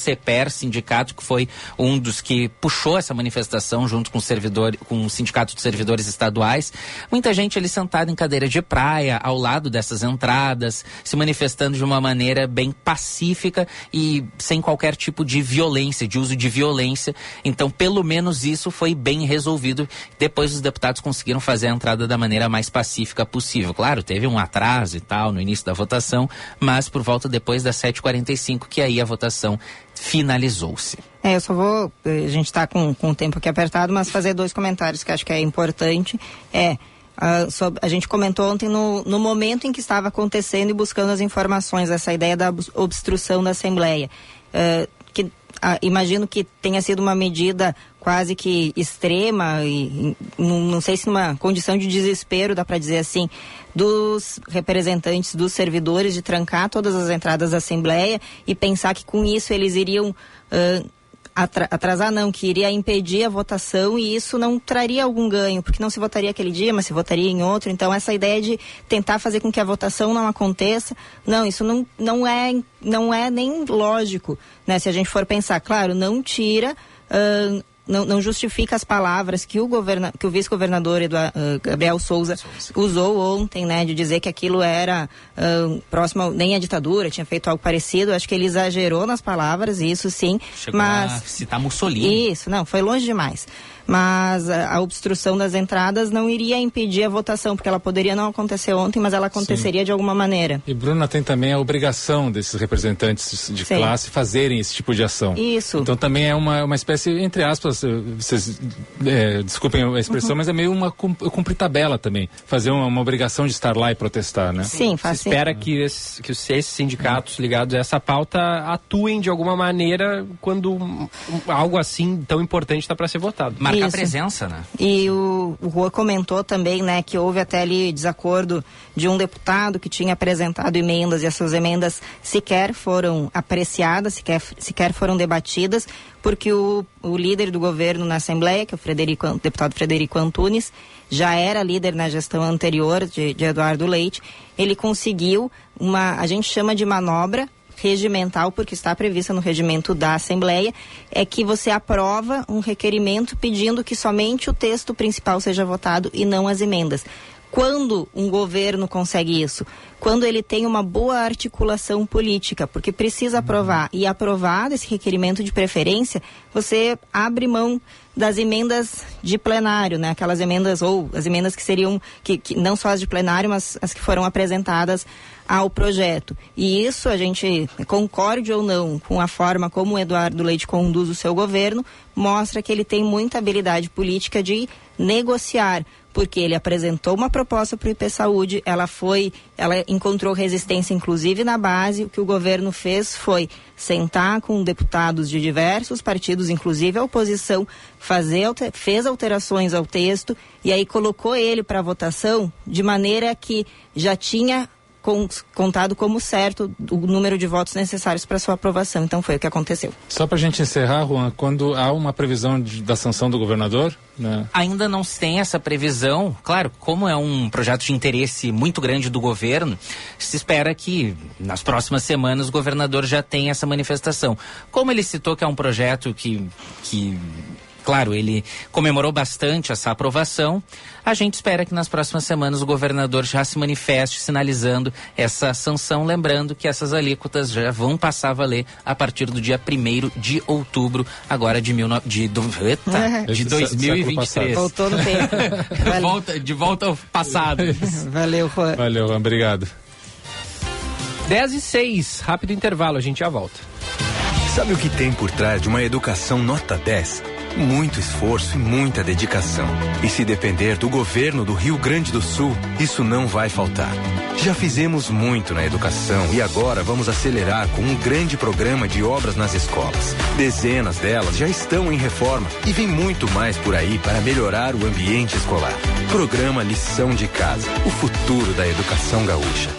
Sindicato, que foi um dos que puxou essa manifestação junto com o, servidor, com o Sindicato de Servidores Estaduais. Muita gente ali sentada em cadeira de praia, ao lado dessas entradas, se manifestando de uma maneira bem pacífica e sem qualquer tipo de violência, de uso de violência. Então, pelo menos isso foi bem resolvido. Depois os deputados conseguiram fazer a entrada da maneira mais pacífica possível. Claro, teve um atraso e tal no início da votação, mas por volta depois das 7h45 que aí a votação finalizou-se. É, eu só vou, a gente está com, com o tempo aqui apertado, mas fazer dois comentários que acho que é importante. É, a, sobre, a gente comentou ontem no, no momento em que estava acontecendo e buscando as informações, essa ideia da obstrução da Assembleia. Uh, que ah, imagino que tenha sido uma medida quase que extrema e não, sei se numa condição de desespero, dá para dizer assim, dos representantes dos servidores de trancar todas as entradas da Assembleia e pensar que com isso eles iriam uh, atrasar não, que iria impedir a votação e isso não traria algum ganho, porque não se votaria aquele dia, mas se votaria em outro. Então essa ideia de tentar fazer com que a votação não aconteça, não, isso não, não é não é nem lógico, né? Se a gente for pensar, claro, não tira uh, não, não, justifica as palavras que o, governa, que o vice-governador uh, Gabriel Souza, Souza, usou ontem, né, de dizer que aquilo era uh, próximo nem à ditadura, tinha feito algo parecido. Acho que ele exagerou nas palavras, isso sim. Chegou mas a citar Mussolini. Isso, não, foi longe demais mas a, a, obstrução das entradas não iria impedir a votação, porque ela poderia não acontecer ontem, mas ela aconteceria Sim. de alguma maneira. E Bruna tem também a obrigação desses representantes de Sim. classe fazerem esse tipo de ação. Isso. Então também é uma, uma espécie, entre aspas, eh, vocês é, desculpem a expressão, uhum. mas é meio uma cumprir tabela também, fazer uma, uma, obrigação de estar lá e protestar, né? Sim, faz Se espera que, esses, que esses sindicatos ligados a essa pauta atuem de alguma maneira quando algo assim tão importante está para ser votado. Mar marcar Isso. presença, né? E o, o Rua comentou também, né, que houve até ali desacordo de um deputado que tinha apresentado emendas e as suas emendas sequer foram apreciadas, sequer, sequer foram debatidas, porque o, o líder do governo na Assembleia, que é o Frederico, o deputado Frederico Antunes, já era líder na gestão anterior de, de Eduardo Leite, ele conseguiu uma, a gente chama de manobra, regimental, porque está prevista no regimento da Assembleia, é que você aprova um requerimento pedindo que somente o texto principal seja votado e não as emendas. Quando um governo consegue isso? quando ele tem uma boa articulação política, porque precisa aprovar. E aprovado esse requerimento de preferência, você abre mão das emendas de plenário, né? Aquelas emendas ou as emendas que seriam que, que não só as de plenário, mas as que foram apresentadas ao projeto. E isso a gente concorde ou não com a forma como o Eduardo Leite conduz o seu governo, mostra que ele tem muita habilidade política de negociar porque ele apresentou uma proposta para o IP Saúde, ela foi, ela encontrou resistência inclusive na base, o que o governo fez foi sentar com deputados de diversos partidos, inclusive a oposição, fazer, fez alterações ao texto e aí colocou ele para votação de maneira que já tinha contado como certo o número de votos necessários para sua aprovação. Então foi o que aconteceu. Só para a gente encerrar, Juan, quando há uma previsão de, da sanção do governador? Né? Ainda não se tem essa previsão. Claro, como é um projeto de interesse muito grande do governo, se espera que nas próximas semanas o governador já tenha essa manifestação. Como ele citou que é um projeto que, que claro, ele comemorou bastante essa aprovação. A gente espera que nas próximas semanas o governador já se manifeste sinalizando essa sanção, lembrando que essas alíquotas já vão passar a valer a partir do dia 1 de outubro, agora de, mil no... de, do... Eita, de 2023. Voltou no tempo. volta, de volta ao passado. Valeu, Juan. Valeu, Juan. Obrigado. 10 e 6, rápido intervalo, a gente já volta. Sabe o que tem por trás de uma educação nota 10? Muito esforço e muita dedicação. E se depender do governo do Rio Grande do Sul, isso não vai faltar. Já fizemos muito na educação e agora vamos acelerar com um grande programa de obras nas escolas. Dezenas delas já estão em reforma e vem muito mais por aí para melhorar o ambiente escolar. Programa Lição de Casa, o futuro da educação gaúcha.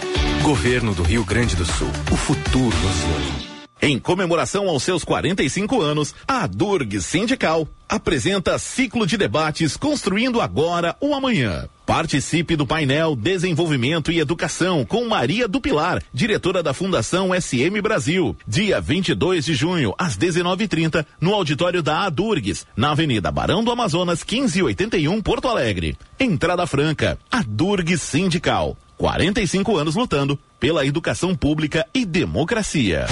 Governo do Rio Grande do Sul, o futuro nos une. Em comemoração aos seus 45 anos, a Durg Sindical apresenta ciclo de debates Construindo Agora o Amanhã. Participe do painel Desenvolvimento e Educação com Maria do Pilar, diretora da Fundação SM Brasil, dia 22 de junho, às 19:30, no auditório da Adurgs, na Avenida Barão do Amazonas, 1581, Porto Alegre. Entrada franca. Adurgs Sindical. 45 anos lutando pela educação pública e democracia.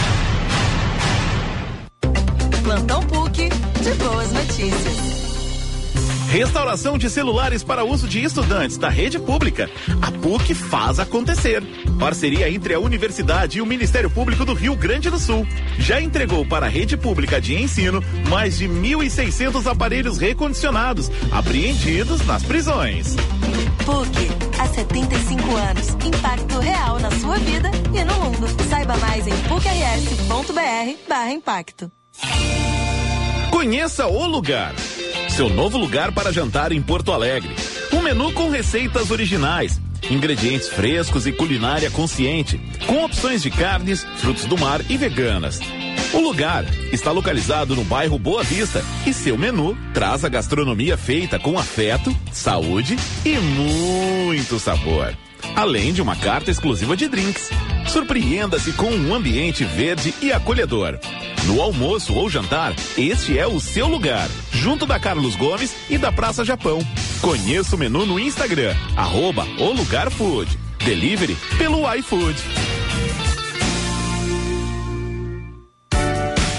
Plantão PUC de boas notícias. Restauração de celulares para uso de estudantes da rede pública. A PUC faz acontecer. Parceria entre a Universidade e o Ministério Público do Rio Grande do Sul. Já entregou para a rede pública de ensino mais de 1.600 aparelhos recondicionados, apreendidos nas prisões. PUC, há 75 anos. Impacto real na sua vida e no mundo. Saiba mais em pucrs.br/impacto. Conheça o lugar. Seu novo lugar para jantar em Porto Alegre. Um menu com receitas originais, ingredientes frescos e culinária consciente, com opções de carnes, frutos do mar e veganas. O lugar está localizado no bairro Boa Vista e seu menu traz a gastronomia feita com afeto, saúde e muito sabor além de uma carta exclusiva de drinks. Surpreenda-se com um ambiente verde e acolhedor. No almoço ou jantar, este é o seu lugar, junto da Carlos Gomes e da Praça Japão. Conheça o menu no Instagram, arroba o Lugar Food. Delivery pelo iFood.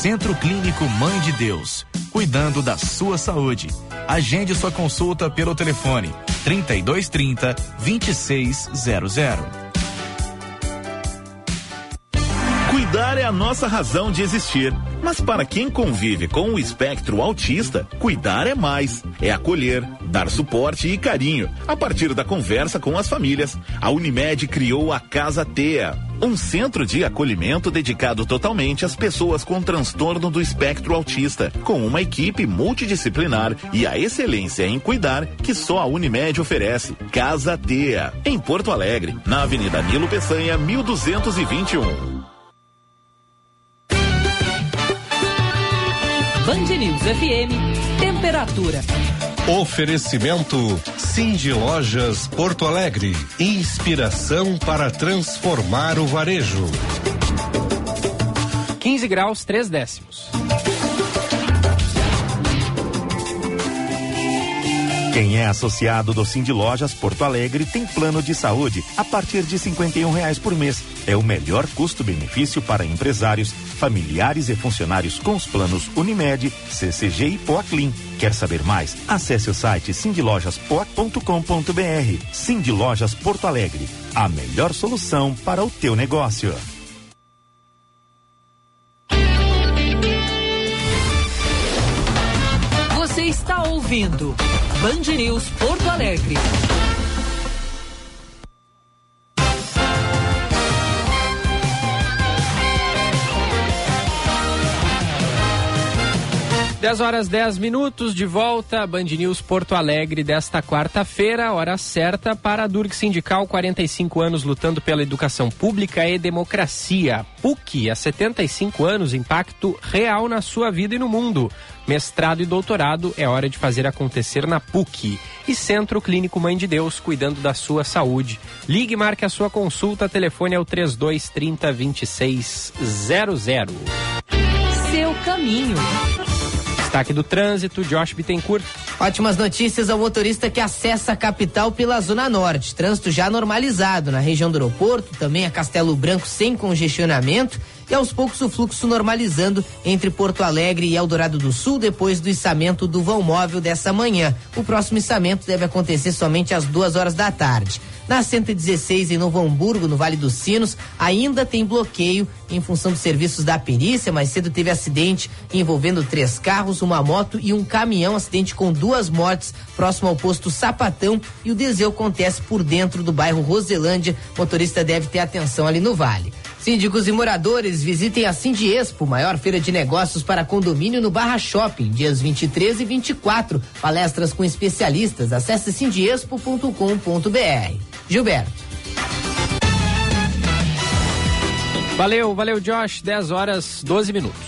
Centro Clínico Mãe de Deus, cuidando da sua saúde. Agende sua consulta pelo telefone 3230 2600. Cuidar é a nossa razão de existir. Mas para quem convive com o espectro autista, cuidar é mais. É acolher, dar suporte e carinho. A partir da conversa com as famílias, a Unimed criou a Casa Tea, um centro de acolhimento dedicado totalmente às pessoas com transtorno do espectro autista, com uma equipe multidisciplinar e a excelência em cuidar que só a Unimed oferece. Casa Tea, em Porto Alegre, na Avenida Nilo Peçanha, 1221. Band News FM, temperatura. Oferecimento Cindy Lojas Porto Alegre. Inspiração para transformar o varejo. 15 graus, 3 décimos. Quem é associado do Cindy Lojas Porto Alegre tem plano de saúde a partir de R$ reais por mês. É o melhor custo-benefício para empresários, familiares e funcionários com os planos Unimed, CCG e Poaclin. Quer saber mais? Acesse o site cindylojaspoa.com.br. Cindy Lojas Porto Alegre, a melhor solução para o teu negócio. Está ouvindo Band News Porto Alegre. 10 horas 10 minutos de volta, Band News Porto Alegre desta quarta-feira, hora certa para a Durg Sindical, 45 anos lutando pela educação pública e democracia. PUC, há 75 anos, impacto real na sua vida e no mundo. Mestrado e doutorado é hora de fazer acontecer na PUC. E Centro Clínico Mãe de Deus, cuidando da sua saúde. Ligue e marque a sua consulta, telefone é o 3230 2600. Seu caminho. Destaque do trânsito, Josh Bittencourt. Ótimas notícias ao motorista que acessa a capital pela Zona Norte. Trânsito já normalizado na região do aeroporto, também a Castelo Branco sem congestionamento e aos poucos o fluxo normalizando entre Porto Alegre e Eldorado do Sul depois do içamento do vão móvel dessa manhã. O próximo içamento deve acontecer somente às duas horas da tarde. Na 116 em Novo Hamburgo, no Vale dos Sinos, ainda tem bloqueio em função dos serviços da perícia. Mais cedo teve acidente envolvendo três carros, uma moto e um caminhão. Acidente com duas mortes próximo ao posto Sapatão. E o desvio acontece por dentro do bairro Roselândia. Motorista deve ter atenção ali no Vale. Síndicos e moradores visitem a Sindiespo, maior feira de negócios para condomínio no Barra Shopping, dias 23 e 24. Palestras com especialistas. Acesse sindiespo.com.br. Gilberto. Valeu, valeu, Josh. 10 horas, 12 minutos.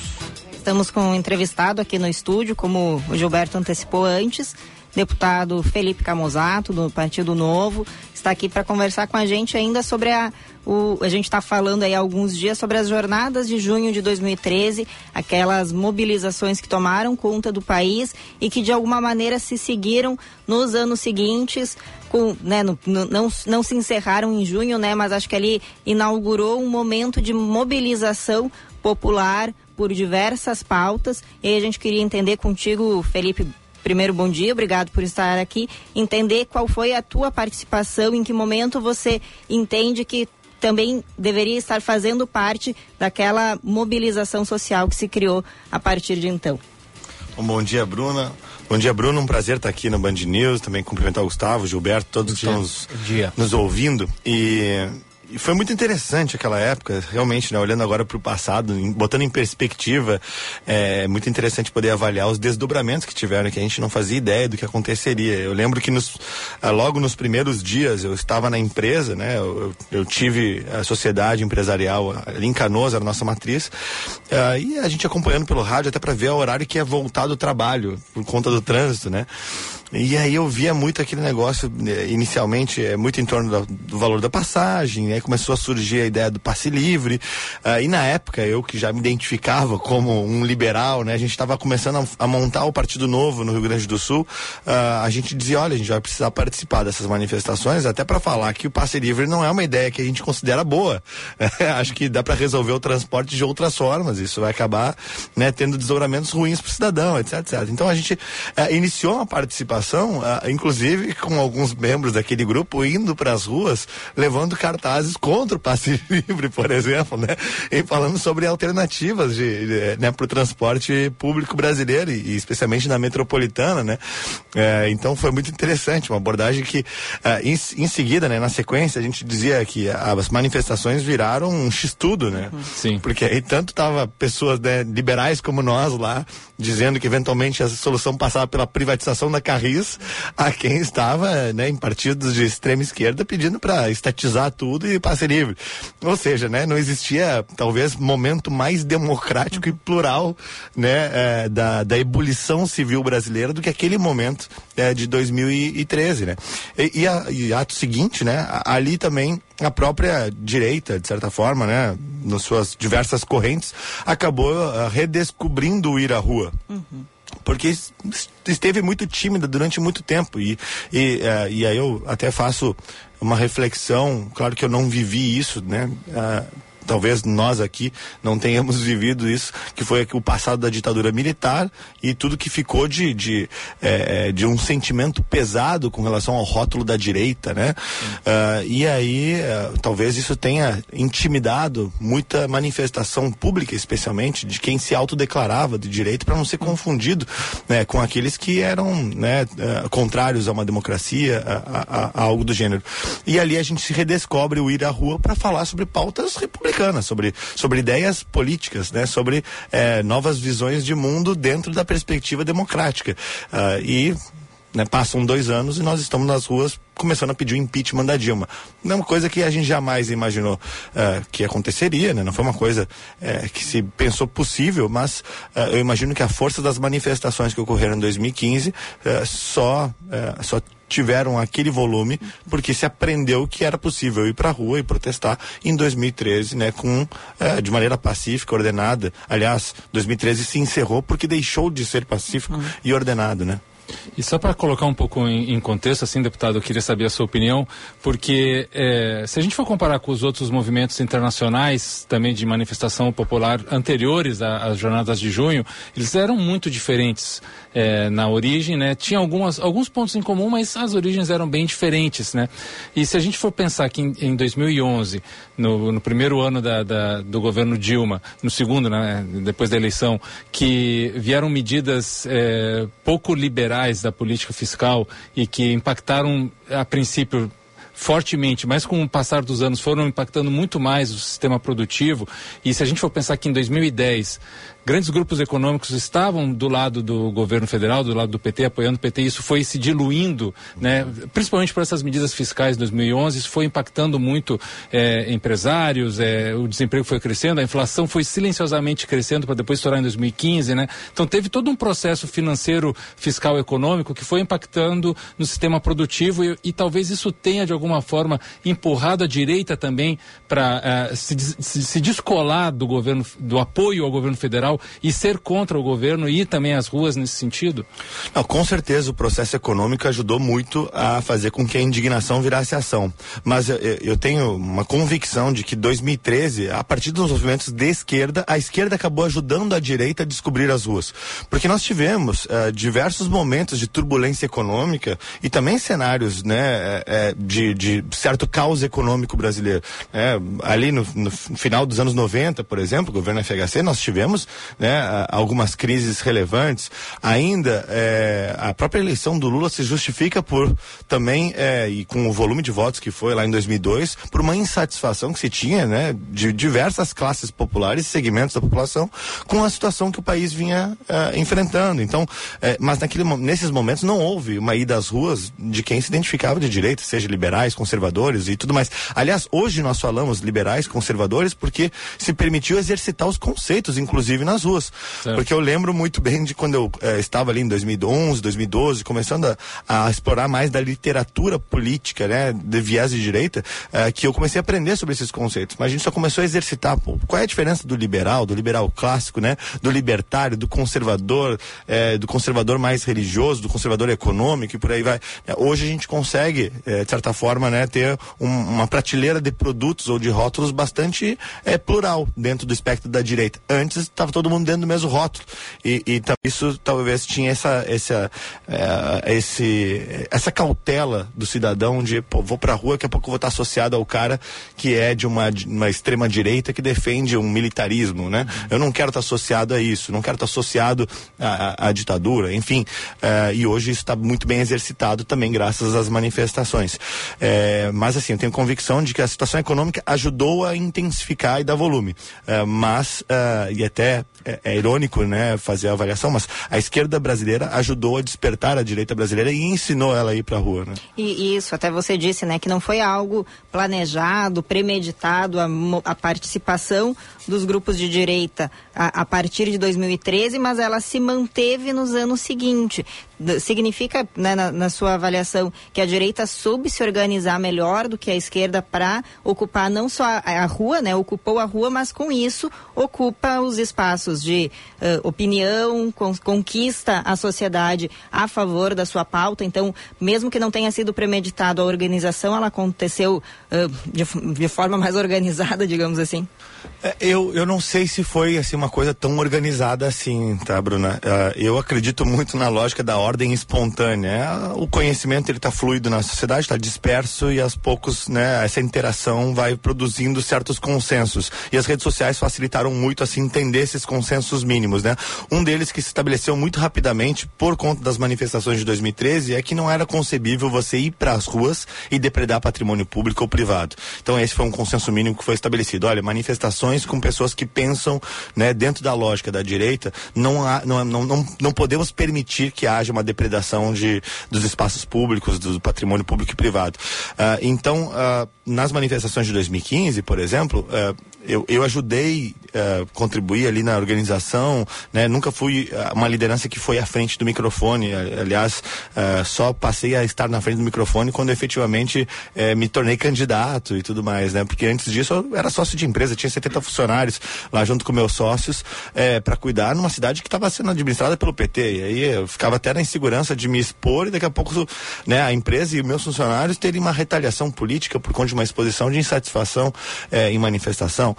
Estamos com um entrevistado aqui no estúdio, como o Gilberto antecipou antes deputado Felipe Camozato, do Partido Novo, está aqui para conversar com a gente ainda sobre a. O, a gente está falando aí há alguns dias sobre as jornadas de junho de 2013, aquelas mobilizações que tomaram conta do país e que de alguma maneira se seguiram nos anos seguintes, com, né, no, no, não, não se encerraram em junho, né, mas acho que ali inaugurou um momento de mobilização popular por diversas pautas. E a gente queria entender contigo, Felipe, primeiro bom dia, obrigado por estar aqui. Entender qual foi a tua participação, em que momento você entende que também deveria estar fazendo parte daquela mobilização social que se criou a partir de então. Um bom dia, Bruna. Bom dia, Bruno. Um prazer estar aqui no Band News. Também cumprimentar o Gustavo, Gilberto, todos que estão nos, nos ouvindo. E e foi muito interessante aquela época, realmente, né? Olhando agora para o passado, botando em perspectiva, é muito interessante poder avaliar os desdobramentos que tiveram, que a gente não fazia ideia do que aconteceria. Eu lembro que nos, ah, logo nos primeiros dias eu estava na empresa, né? Eu, eu tive a sociedade empresarial ali em Canoas, era a nossa matriz, uh, e a gente acompanhando pelo rádio até para ver o horário que ia voltar do trabalho, por conta do trânsito, né? E aí eu via muito aquele negócio, né, inicialmente, é, muito em torno do, do valor da passagem, aí começou a surgir a ideia do passe livre. Uh, e na época, eu que já me identificava como um liberal, né? A gente estava começando a, a, montar o Partido Novo no Rio Grande do Sul. Uh, a gente dizia, olha, a gente vai precisar participar dessas manifestações, até para falar que o passe livre não é uma ideia que a gente considera boa. Acho que dá para resolver o transporte de outras formas. Isso vai acabar né, tendo desdobramentos ruins para o cidadão, etc, etc. Então a gente uh, iniciou uma participação uh, inclusive com alguns membros daquele grupo indo para as ruas levando cartazes contra o passe livre, por exemplo, né? E falando sobre alternativas de, de né, para o transporte público brasileiro e, especialmente na metropolitana, né? É, então foi muito interessante, uma abordagem que uh, em, em, seguida, né, na sequência, a gente dizia que as manifestações viraram um x-tudo, né? Sim. Porque aí tanto tava pessoas né, liberais como nós lá dizendo que eventualmente a solução passava pela privatização da carreira apoios a quem estava né, em partidos de extrema esquerda pedindo para estatizar tudo e passe livre. Ou seja, né, não existia talvez momento mais democrático e plural né, é, da, da ebulição civil brasileira do que aquele momento é, de 2013. Né? E, e, a, e ato seguinte, né, ali também a própria direita, de certa forma, né, nas suas diversas correntes, acabou uh, redescobrindo o ir à rua. Uhum porque esteve muito tímida durante muito tempo e, e, uh, e aí eu até faço uma reflexão, claro que eu não vivi isso, né? Uh, talvez nós aqui não tenhamos vivido isso, que foi o passado da ditadura militar e tudo que ficou de, de, é, de um sentimento pesado com relação ao rótulo da direita, né? Uh, e aí, uh, talvez isso tenha intimidado muita manifestação pública, especialmente, de quem se autodeclarava de direita para não ser confundido né, com aqueles que eram né, uh, contrários a uma democracia, a, a, a algo do gênero. E ali a gente se redescobre o ir à rua para falar sobre pautas republicanas sobre, sobre ideias políticas, né? sobre é, novas visões de mundo dentro da perspectiva democrática. Uh, e né, passam dois anos e nós estamos nas ruas começando a pedir o impeachment da Dilma. Não é uma coisa que a gente jamais imaginou uh, que aconteceria, né? não foi uma coisa uh, que se pensou possível, mas uh, eu imagino que a força das manifestações que ocorreram em 2015 só, só tiveram aquele volume porque se aprendeu que era possível ir para a rua e protestar em 2013, né, com é, de maneira pacífica, ordenada. Aliás, 2013 se encerrou porque deixou de ser pacífico uhum. e ordenado, né? E só para colocar um pouco em, em, contexto, assim, deputado, eu queria saber a sua opinião, porque é, se a gente for comparar com os outros movimentos internacionais também de manifestação popular anteriores às jornadas de junho, eles eram muito diferentes é, na origem, né? Tinha algumas, alguns pontos em comum, mas as origens eram bem diferentes, né? E se a gente for pensar que em, em 2011, no, no, primeiro ano da, da, do governo Dilma, no segundo, né, depois da eleição, que vieram medidas é, pouco liberais da política fiscal e que impactaram, a princípio, fortemente, mas com o passar dos anos foram impactando muito mais o sistema produtivo. E se a gente for pensar que em 2010 grandes grupos econômicos estavam do lado do governo federal, do lado do PT, apoiando o PT, isso foi se diluindo, né? principalmente por essas medidas fiscais de 2011, isso foi impactando muito é, empresários, é, o desemprego foi crescendo, a inflação foi silenciosamente crescendo para depois estourar em 2015, né? Então teve todo um processo financeiro, fiscal, econômico que foi impactando no sistema produtivo e, e talvez isso tenha de alguma forma empurrado a direita também para uh, se, se, se descolar do governo, do apoio ao governo federal e ser contra o governo e também às ruas nesse sentido? Não, com certeza o processo econômico ajudou muito a fazer com que a indignação virasse ação. Mas eu, eu tenho uma convicção de que 2013, a partir dos movimentos de esquerda, a esquerda acabou ajudando a direita a descobrir as ruas. Porque nós tivemos uh, diversos momentos de turbulência econômica e também cenários né, uh, de, de, certo caos econômico brasileiro. Uh, ali no, no, final dos anos 90, por exemplo, governo FHC, nós tivemos né, algumas crises relevantes. Ainda é, a própria eleição do Lula se justifica por também, é, e com o volume de votos que foi lá em 2002, por uma insatisfação que se tinha né, de diversas classes populares e segmentos da população com a situação que o país vinha é, enfrentando. Então, é, mas naquele, nesses momentos não houve uma ida às ruas de quem se identificava de direita, seja liberais, conservadores e tudo mais. Aliás, hoje nós falamos liberais, conservadores, porque se permitiu exercitar os conceitos, inclusive inclusive nas ruas. Certo. Porque eu lembro muito bem de quando eu eh, estava ali em 2011, 2012, começando a, a, explorar mais da literatura política, né, de viés de direita, eh, que eu comecei a aprender sobre esses conceitos. Mas a gente só começou a exercitar, pô, qual é a diferença do liberal, do liberal clássico, né, do libertário, do conservador, eh, do conservador mais religioso, do conservador econômico e por aí vai. Hoje a gente consegue, de certa forma, né, ter um, uma prateleira de produtos ou de rótulos bastante plural dentro do espectro da direita. Antes estava estava todo mundo dentro do mesmo rótulo. E, e isso talvez tinha essa, essa, é, esse, essa cautela do cidadão de, pô, vou pra rua, daqui a pouco vou estar associado ao cara que é de uma, uma extrema direita que defende um militarismo, né? Eu não quero estar associado a isso, não quero estar associado à, ditadura, enfim. É, e hoje isso está muito bem exercitado também graças às manifestações. É, mas assim, eu tenho convicção de que a situação econômica ajudou a intensificar e dar volume. É, mas, e até é, é, irônico, né, fazer a avaliação, mas a esquerda brasileira ajudou a despertar a direita brasileira e ensinou ela a ir para a rua, né? E isso, até você disse, né, que não foi algo planejado, premeditado, a, a participação dos grupos de direita a, a, partir de 2013, mas ela se manteve nos anos seguintes. Significa, né, na, na, sua avaliação, que a direita soube se organizar melhor do que a esquerda para ocupar não só a, a, rua, né, ocupou a rua, mas com isso ocupa os espaços de uh, opinião, con, conquista a sociedade a favor da sua pauta. Então, mesmo que não tenha sido premeditado a organização, ela aconteceu uh, de, de forma mais organizada, digamos assim. É, eu, eu não sei se foi assim uma coisa tão organizada assim, tá, Bruna? Uh, eu acredito muito na lógica da ordem espontânea. O conhecimento ele está fluido na sociedade, está disperso e aos poucos, né, essa interação vai produzindo certos consensos. E as redes sociais facilitaram muito assim entender esses consensos mínimos, né? Um deles que se estabeleceu muito rapidamente por conta das manifestações de 2013 é que não era concebível você ir para as ruas e depredar patrimônio público ou privado. Então esse foi um consenso mínimo que foi estabelecido. Olha, manifestações com pessoas que pensam né, dentro da lógica da direita, não, há, não, não, não, não podemos permitir que haja uma depredação de, dos espaços públicos, do patrimônio público e privado. Uh, então, uh, nas manifestações de 2015, por exemplo, uh, eu, eu ajudei uh, contribuir ali na organização, né? Nunca fui uh, uma liderança que foi à frente do microfone. Aliás, uh, só passei a estar na frente do microfone quando efetivamente me tornei candidato e tudo mais, né? Porque antes disso eu era sócio de empresa, tinha 70 funcionários lá junto com meus sócios para cuidar numa cidade que estava sendo administrada pelo PT. E aí eu ficava até na insegurança de me expor e daqui a pouco, né? A empresa e meus funcionários terem uma retaliação política por conta de uma exposição de insatisfação em manifestação.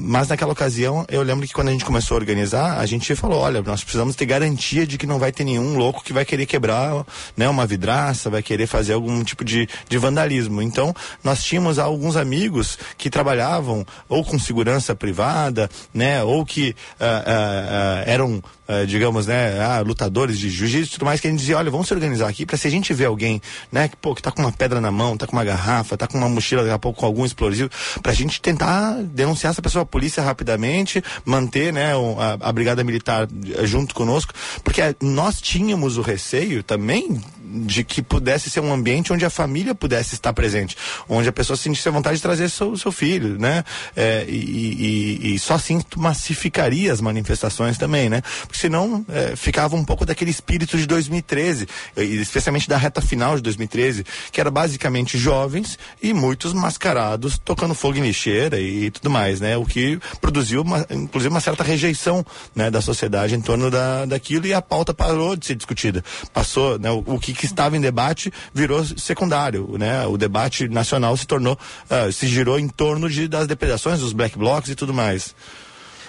Mas naquela ocasião eu lembro que quando a gente começou a organizar, a gente falou, olha, nós precisamos ter garantia de que não vai ter nenhum louco que vai querer quebrar né, uma vidraça, vai querer fazer algum tipo de, de vandalismo. Então, nós tínhamos alguns amigos que trabalhavam ou com segurança privada, né, ou que uh, uh, uh, eram Uh, digamos, né, ah, lutadores de jiu-jitsu e tudo mais, que a gente dizia, olha, vamos se organizar aqui para se a gente ver alguém, né, que, pô, que tá com uma pedra na mão, tá com uma garrafa, tá com uma mochila daqui a pouco com algum explosivo, pra gente tentar denunciar essa pessoa à polícia rapidamente, manter, né, a, a brigada militar junto conosco, porque nós tínhamos o receio também de que pudesse ser um ambiente onde a família pudesse estar presente, onde a pessoa sentisse a vontade de trazer seu, seu filho, né? É, e, e, e, só assim massificaria as manifestações também, né? Porque senão é, ficava um pouco daquele espírito de 2013, especialmente da reta final de 2013, que era basicamente jovens e muitos mascarados tocando fogo em lixeira e, e tudo mais, né? O que produziu, uma, inclusive, uma certa rejeição né, da sociedade em torno da, daquilo e a pauta parou de ser discutida. Passou, né? O, o que que estava em debate virou secundário, né? O debate nacional se tornou, uh, se girou em torno de, das depredações, dos black blocs e tudo mais.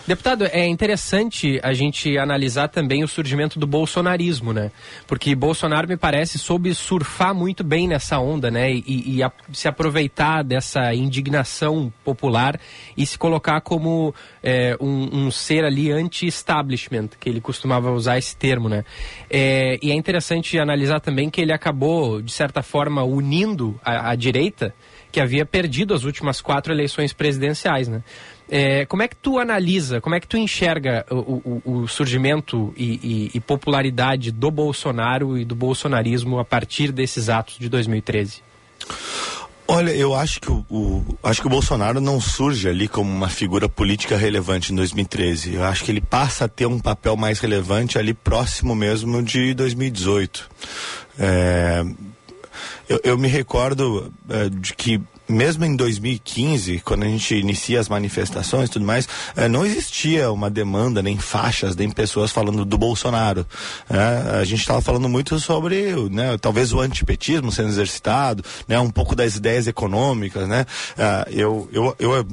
Deputado, é interessante a gente analisar também o surgimento do bolsonarismo, né? Porque Bolsonaro, me parece, soube surfar muito bem nessa onda, né? E, e a, se aproveitar dessa indignação popular e se colocar como é, um, um, ser ali anti-establishment, que ele costumava usar esse termo, né? É, e é interessante analisar também que ele acabou, de certa forma, unindo a, a direita, que havia perdido as últimas quatro eleições presidenciais, né? É, como é que tu analisa, como é que tu enxerga o, o, o surgimento e, e, e, popularidade do Bolsonaro e do bolsonarismo a partir desses atos de 2013? Olha, eu acho que o, o, acho que o Bolsonaro não surge ali como uma figura política relevante em 2013. Eu acho que ele passa a ter um papel mais relevante ali próximo mesmo de 2018. É, eu, eu, me recordo é, de que mesmo em 2015, quando a gente inicia as manifestações e tudo mais, eh, não existia uma demanda, nem faixas, nem pessoas falando do Bolsonaro. Né? A gente estava falando muito sobre, né, talvez o antipetismo sendo exercitado, né, um pouco das ideias econômicas, né? Uh, eu, eu, eu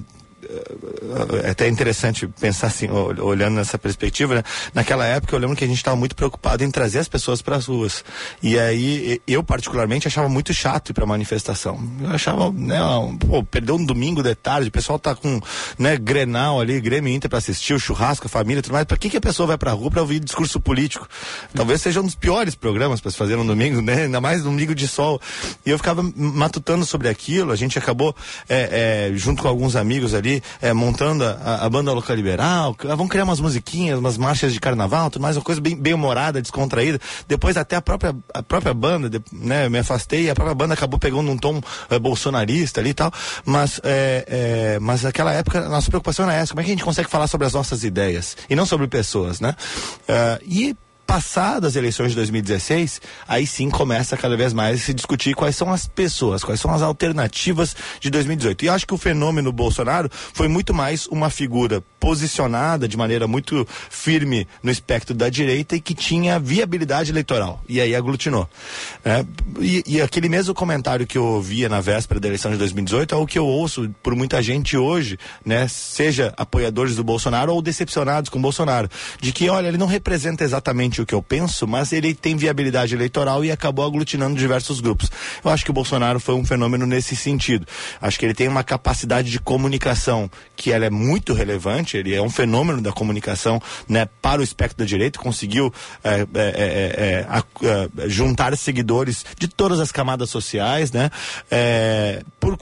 é até interessante pensar assim, olhando nessa perspectiva, né? Naquela época eu lembro que a gente estava muito preocupado em trazer as pessoas para as ruas. E aí eu particularmente achava muito chato ir para manifestação. Eu achava, né, pô, perdeu um domingo de tarde, o pessoal tá com, né, Grenal ali, Grêmio Inter para assistir o churrasco, a família, tudo mais. Para que que a pessoa vai para a rua para ouvir discurso político? Talvez seja um dos piores programas para se fazer no domingo, né? Ainda mais domingo de sol. E eu ficava matutando sobre aquilo, a gente acabou é, é, junto com alguns amigos ali ali é, montando a, a, banda local liberal, vão criar umas musiquinhas, umas marchas de carnaval, tudo mais, uma coisa bem, bem humorada, descontraída. Depois até a própria, a própria banda, de, né, me afastei e a própria banda acabou pegando um tom é, bolsonarista ali e tal. Mas, é, mas naquela época, a nossa preocupação era essa, como é que a gente consegue falar sobre as nossas ideias e não sobre pessoas, né? E passadas as eleições de 2016, aí sim começa cada vez mais a se discutir quais são as pessoas, quais são as alternativas de 2018. E acho que o fenômeno Bolsonaro foi muito mais uma figura posicionada de maneira muito firme no espectro da direita e que tinha viabilidade eleitoral. E aí aglutinou. É, e, e, aquele mesmo comentário que eu ouvia na véspera da eleição de 2018 é o que eu ouço por muita gente hoje, né? Seja apoiadores do Bolsonaro ou decepcionados com Bolsonaro. De que, olha, ele não representa exatamente exatamente o que eu penso, mas ele tem viabilidade eleitoral e acabou aglutinando diversos grupos. Eu acho que o Bolsonaro foi um fenômeno nesse sentido. Acho que ele tem uma capacidade de comunicação que ela é muito relevante, ele é um fenômeno da comunicação né, para o espectro da direita, conseguiu é, é, é, é juntar seguidores de todas as camadas sociais, né? É, por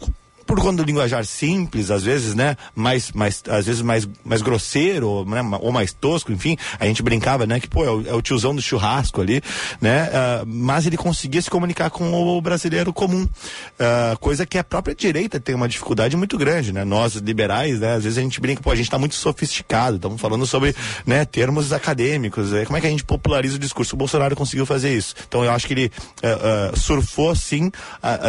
por conta do linguajar simples, às vezes, né? Mais, mais, às vezes mais, mais grosseiro, ou, né? ou mais tosco, enfim. A gente brincava, né? Que, pô, é o, é o tiozão do churrasco ali, né? Uh, mas ele conseguia se comunicar com o brasileiro comum. Uh, coisa que a própria direita tem uma dificuldade muito grande, né? Nós, liberais, né? Às vezes a gente brinca, pô, a gente está muito sofisticado, estamos falando sobre, né? Termos acadêmicos, é, como é que a gente populariza o discurso? O Bolsonaro conseguiu fazer isso. Então eu acho que ele uh, surfou, sim,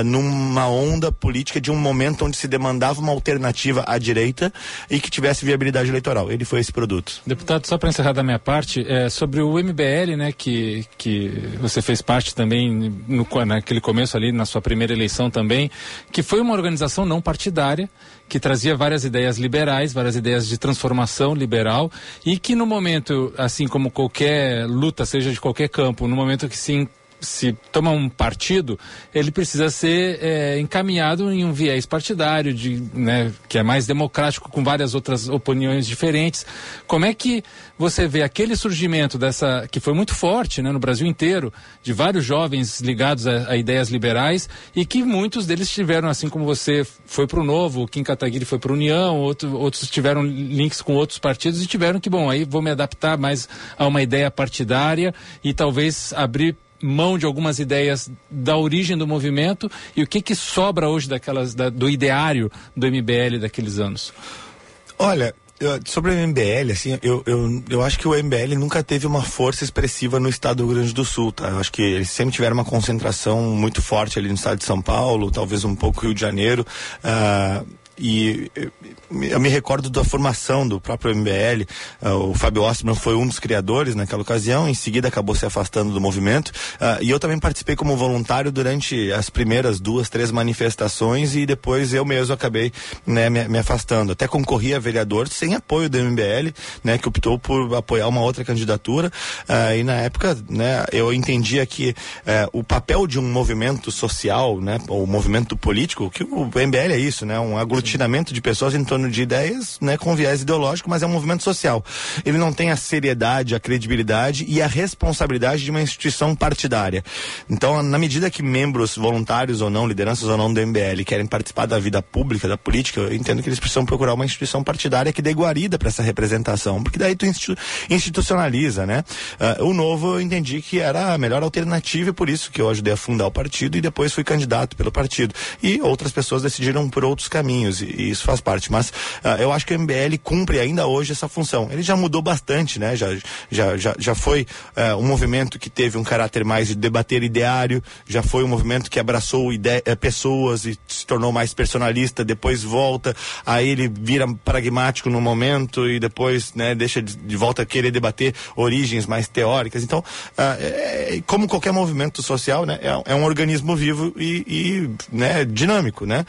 numa onda política de um momento momento onde se demandava uma alternativa à direita e que tivesse viabilidade eleitoral. Ele foi esse produto. Deputado, só para encerrar da minha parte, é, sobre o MBL, né, que, que você fez parte também no, naquele começo ali, na sua primeira eleição também, que foi uma organização não partidária, que trazia várias ideias liberais, várias ideias de transformação liberal e que no momento, assim como qualquer luta, seja de qualquer campo, no momento que se se toma um partido, ele precisa ser é, encaminhado em um viés partidário, de, né, que é mais democrático, com várias outras opiniões diferentes. Como é que você vê aquele surgimento dessa, que foi muito forte né, no Brasil inteiro, de vários jovens ligados a, a ideias liberais e que muitos deles tiveram, assim como você foi para o Novo, Kim Kataguiri foi para a União, outro, outros tiveram links com outros partidos e tiveram que, bom, aí vou me adaptar mais a uma ideia partidária e talvez abrir mão de algumas ideias da origem do movimento e o que que sobra hoje daquelas da, do ideário do MBL daqueles anos? Olha, sobre o MBL, assim, eu, eu, eu acho que o MBL nunca teve uma força expressiva no estado do Rio Grande do Sul, tá? Eu acho que eles sempre tiveram uma concentração muito forte ali no estado de São Paulo, talvez um pouco Rio de Janeiro. Uh, e eu me recordo da formação do próprio MBL. Ah, o Fábio Osterman foi um dos criadores naquela ocasião, em seguida acabou se afastando do movimento. Uh, e eu também participei como voluntário durante as primeiras duas, três manifestações e depois eu mesmo acabei né, me, afastando. Até concorri a vereador sem apoio do MBL, né, que optou por apoiar uma outra candidatura. E na época, né, eu entendia que eh, o papel de um movimento social, né, ou movimento político, que o MBL é isso, né, um aglutinamento de pessoas em torno de ideias, né, com viés ideológico, mas é um movimento social. Ele não tem a seriedade, a credibilidade e a responsabilidade de uma instituição partidária. Então, na medida que membros voluntários ou não, lideranças ou não do MBL querem participar da vida pública, da política, eu entendo que eles precisam procurar uma instituição partidária que dê guarida para essa representação, porque daí tu institu institucionaliza, né? Uh, o novo eu entendi que era a melhor alternativa e por isso que eu ajudei a fundar o partido e depois fui candidato pelo partido. E outras pessoas decidiram por outros caminhos e, e isso faz parte. Mas uh, eu acho que o MBL cumpre ainda hoje essa função. Ele já mudou bastante, né? Já, já, já, já foi uh, um movimento que teve um caráter mais de debater ideário, já foi um movimento que abraçou uh, pessoas e se tornou mais personalista, depois volta, aí ele vira pragmático no momento e depois né, deixa de, de volta a querer debater origens mais teóricas. Então, é, como qualquer movimento social, né, é, é um organismo vivo e, e né, dinâmico, né?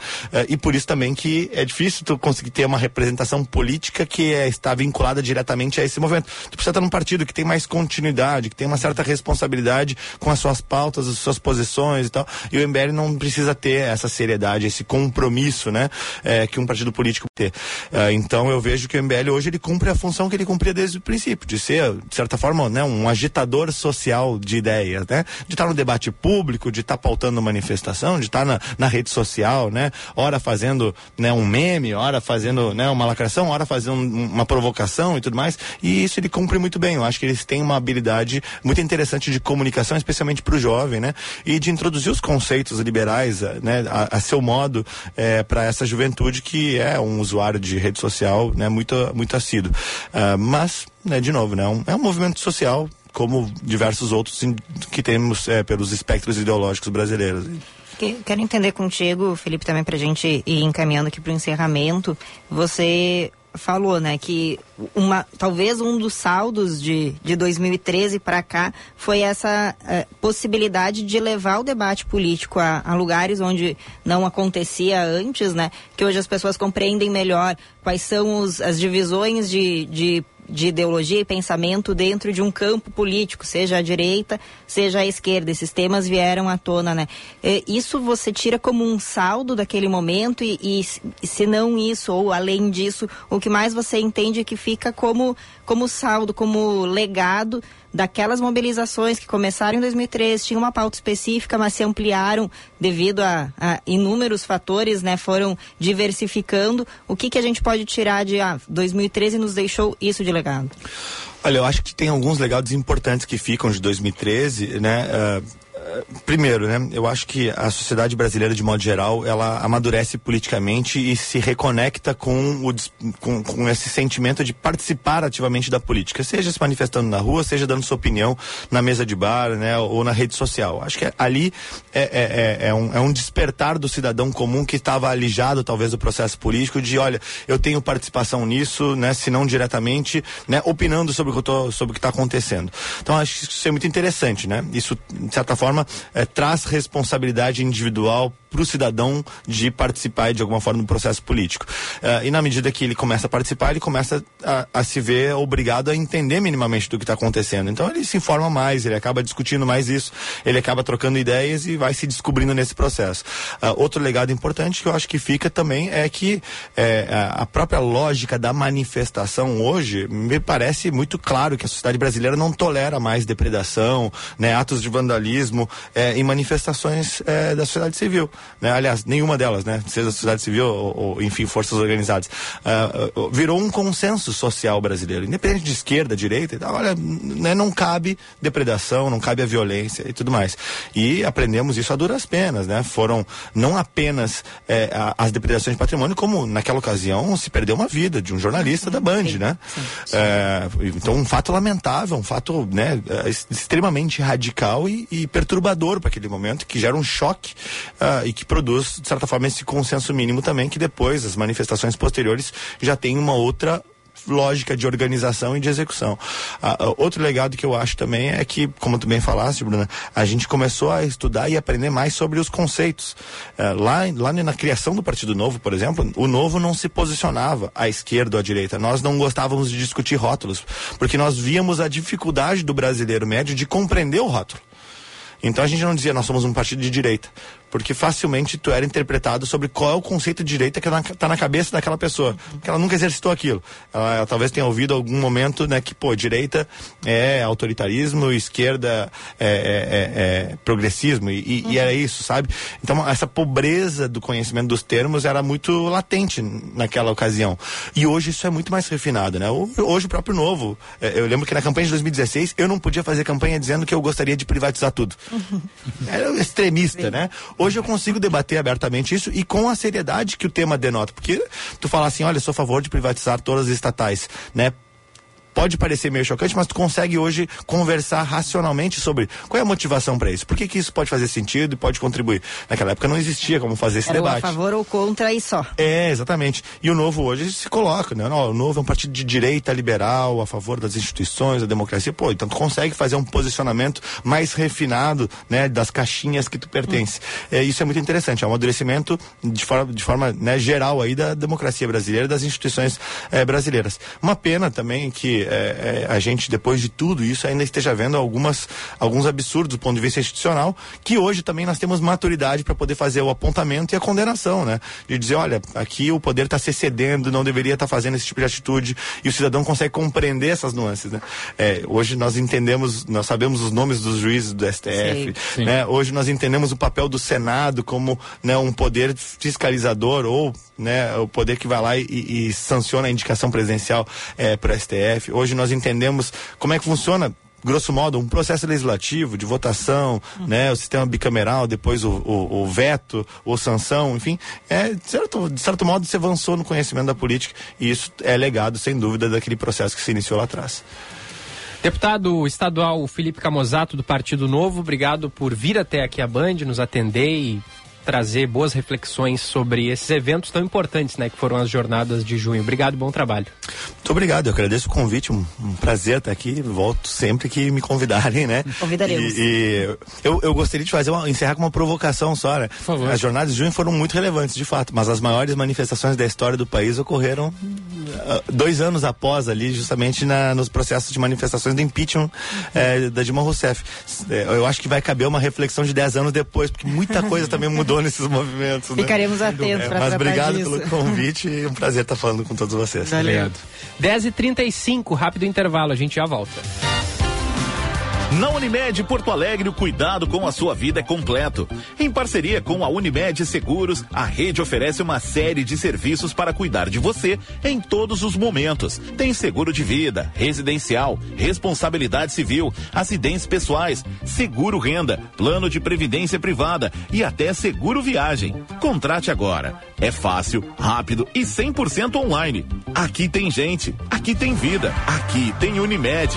e por isso também que é difícil tu conseguir ter uma representação política que é, está vinculada diretamente a esse movimento. Tu precisa estar num partido que tem mais continuidade, que tem uma certa responsabilidade com as suas pautas, as suas posições e tal. E o MBL não precisa ter essa seriedade, esse compromisso, né? É, que um partido político ter. É, então eu vejo que o MBL hoje ele cumpre a função que ele cumpria desde o princípio, de ser, de certa forma, né, um agitador social de ideias, né? De estar no debate público, de estar pautando manifestação, de estar na, na rede social, né? Ora fazendo né, um meme, hora fazendo né, uma lacração, hora fazendo um, uma provocação e tudo mais. E isso ele cumpre muito bem. Eu acho que eles têm uma habilidade muito interessante de comunicação, especialmente para o jovem, né? E de introduzir os conceitos liberais, né, a, a seu modo, é, para essa juventude que é um usuário de rede social, né, muito muito assíduo. Uh, mas, né, de novo, né, um, é um movimento social como diversos outros que temos é, pelos espectros ideológicos brasileiros. Quero entender contigo, Felipe, também para a gente ir encaminhando aqui para o encerramento. Você falou, né, que uma, talvez um dos saldos de, de 2013 para cá foi essa uh, possibilidade de levar o debate político a, a, lugares onde não acontecia antes, né, que hoje as pessoas compreendem melhor quais são os, as divisões de, de de ideologia e pensamento dentro de um campo político, seja a direita, seja a esquerda. Esses temas vieram à tona, né? Isso você tira como um saldo daquele momento e, e, se não isso ou além disso, o que mais você entende é que fica como como saldo, como legado daquelas mobilizações que começaram em 2013, tinha uma pauta específica, mas se ampliaram devido a, a inúmeros fatores, né? Foram diversificando. O que que a gente pode tirar de ah, 2013 nos deixou isso de legado? Olha, eu acho que tem alguns legados importantes que ficam de 2013, né? Uh primeiro, né? Eu acho que a sociedade brasileira, de modo geral, ela amadurece politicamente e se reconecta com, o, com, com esse sentimento de participar ativamente da política, seja se manifestando na rua, seja dando sua opinião na mesa de bar, né? Ou na rede social. Acho que ali é, é, é, é um, é um despertar do cidadão comum que estava alijado, talvez, do processo político, de olha, eu tenho participação nisso, né? Se não diretamente, né? Opinando sobre o que, está acontecendo. Então, acho que isso é muito interessante, né? Isso, de certa forma, forma, é, traz responsabilidade individual para o cidadão de participar de alguma forma do processo político. Uh, e na medida que ele começa a participar, ele começa a, a se ver obrigado a entender minimamente do que está acontecendo. Então ele se informa mais, ele acaba discutindo mais isso, ele acaba trocando ideias e vai se descobrindo nesse processo. Uh, outro legado importante que eu acho que fica também é que é, a própria lógica da manifestação hoje me parece muito claro que a sociedade brasileira não tolera mais depredação, né, atos de vandalismo é, em manifestações é, da sociedade civil né? aliás, nenhuma delas, né? seja a sociedade civil ou, ou enfim, forças organizadas, uh, virou um consenso social brasileiro, independente de esquerda, direita, olha, né, não cabe depredação, não cabe a violência e tudo mais. E aprendemos isso a duras penas, né? Foram não apenas é, as depredações de patrimônio, como naquela ocasião se perdeu uma vida de um jornalista da Band, sim, né? Sim, sim. É, então um fato lamentável, um fato né, é, extremamente radical e, e perturbador para aquele momento, que gera um choque uh, e que produz, de certa forma, esse consenso mínimo também, que depois, as manifestações posteriores, já tem uma outra lógica de organização e de execução. Uh, outro legado que eu acho também é que, como tu bem falaste, Bruna, a gente começou a estudar e aprender mais sobre os conceitos. Uh, lá, lá na criação do Partido Novo, por exemplo, o Novo não se posicionava à esquerda ou à direita. Nós não gostávamos de discutir rótulos, porque nós víamos a dificuldade do brasileiro médio de compreender o rótulo. Então a gente não dizia nós somos um partido de direita porque facilmente tu era interpretado sobre qual é o conceito de direita que está na cabeça daquela pessoa, porque ela nunca exercitou aquilo. Ela, ela, talvez tenha ouvido algum momento, né, que pô, direita é autoritarismo, esquerda é, é, é, é progressismo e, uhum. e, era isso, sabe? Então essa pobreza do conhecimento dos termos era muito latente naquela ocasião. E hoje isso é muito mais refinado, né? Hoje o próprio novo, é, eu lembro que na campanha de 2016 eu não podia fazer campanha dizendo que eu gostaria de privatizar tudo. Uhum. Era extremista, Sim. né? Hoje eu consigo debater abertamente isso e com a seriedade que o tema denota. Porque tu fala assim, olha, sou a favor de privatizar todas as estatais, né? Pode parecer meio chocante, mas tu consegue hoje conversar racionalmente sobre qual é a motivação para isso. Por que, que isso pode fazer sentido e pode contribuir? Naquela época não existia como fazer esse Era debate. a favor ou contra e só. É, exatamente. E o Novo hoje se coloca, né? o Novo é um partido de direita liberal, a favor das instituições, da democracia. Pô, então tu consegue fazer um posicionamento mais refinado, né? Das caixinhas que tu pertence. Hum. É, isso é muito interessante. É um amadurecimento de forma, de forma né, geral aí da democracia brasileira, das instituições é, brasileiras. Uma pena também que é, é, a gente, depois de tudo isso, ainda esteja vendo algumas, alguns absurdos do ponto de vista institucional, que hoje também nós temos maturidade para poder fazer o apontamento e a condenação, né? De dizer, olha, aqui o poder está se excedendo, não deveria estar tá fazendo esse tipo de atitude, e o cidadão consegue compreender essas nuances, né? É, hoje nós entendemos, nós sabemos os nomes dos juízes do STF, Sim. né? Hoje nós entendemos o papel do Senado como né, um poder fiscalizador ou né, o poder que vai lá e, e sanciona a indicação presidencial é, para o STF. Hoje nós entendemos como é que funciona grosso modo, um processo legislativo de votação, uhum. né, o sistema bicameral, depois o, o, o, veto, ou sanção, enfim, é, de certo, de certo modo se avançou no conhecimento da política e isso é legado, sem dúvida, daquele processo que se iniciou lá atrás. Deputado estadual Felipe Camozato, do Partido Novo, obrigado por vir até aqui a Band, nos atender e trazer boas reflexões sobre esses eventos tão importantes, né, que foram as jornadas de junho. Obrigado e bom trabalho. Muito obrigado, eu agradeço o convite, um, um prazer estar aqui, volto sempre que me convidarem, né? Convidaremos. E, e eu, eu gostaria de fazer uma, encerrar com uma provocação só, né? Por favor. As jornadas de junho foram muito relevantes, de fato, mas as maiores manifestações da história do país ocorreram uh, dois anos após ali, justamente na, nos processos de manifestações do impeachment eh, da Dilma Rousseff. Eh, eu acho que vai caber uma reflexão de dez anos depois, porque muita coisa também mudou nesses movimentos. Né? Ficaremos atentos é, para Mas obrigado disso. pelo convite e um prazer estar falando com todos vocês. Valeu. 10h35, rápido intervalo, a gente já volta. Na Unimed Porto Alegre, o cuidado com a sua vida é completo. Em parceria com a Unimed Seguros, a rede oferece uma série de serviços para cuidar de você em todos os momentos. Tem seguro de vida, residencial, responsabilidade civil, acidentes pessoais, seguro renda, plano de previdência privada e até seguro viagem. Contrate agora. É fácil, rápido e 100% online. Aqui tem gente, aqui tem vida, aqui tem Unimed.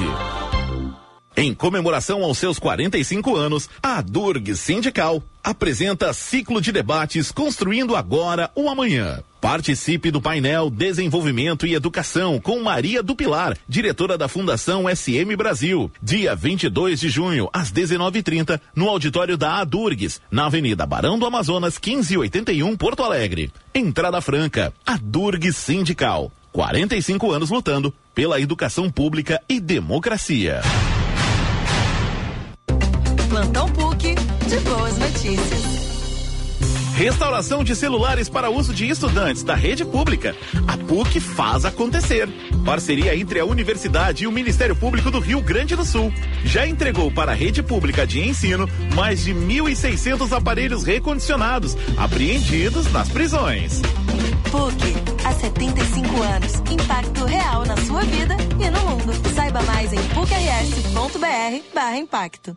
Em comemoração aos seus 45 anos, a Durg Sindical apresenta ciclo de debates Construindo Agora o Amanhã. Participe do painel Desenvolvimento e Educação com Maria do Pilar, diretora da Fundação SM Brasil. Dia 22 de junho, às 19:30, no auditório da Adurgues, na Avenida Barão do Amazonas, 1581, Porto Alegre. Entrada franca. Adurgues Sindical. 45 anos lutando pela educação pública e democracia. Plantão PUC de boas notícias. Restauração de celulares para uso de estudantes da rede pública. A PUC faz acontecer. Parceria entre a Universidade e o Ministério Público do Rio Grande do Sul. Já entregou para a rede pública de ensino mais de 1.600 aparelhos recondicionados, apreendidos nas prisões. PUC, há 75 anos. Impacto real na sua vida e no mundo. Saiba mais em pucrs.br/impacto.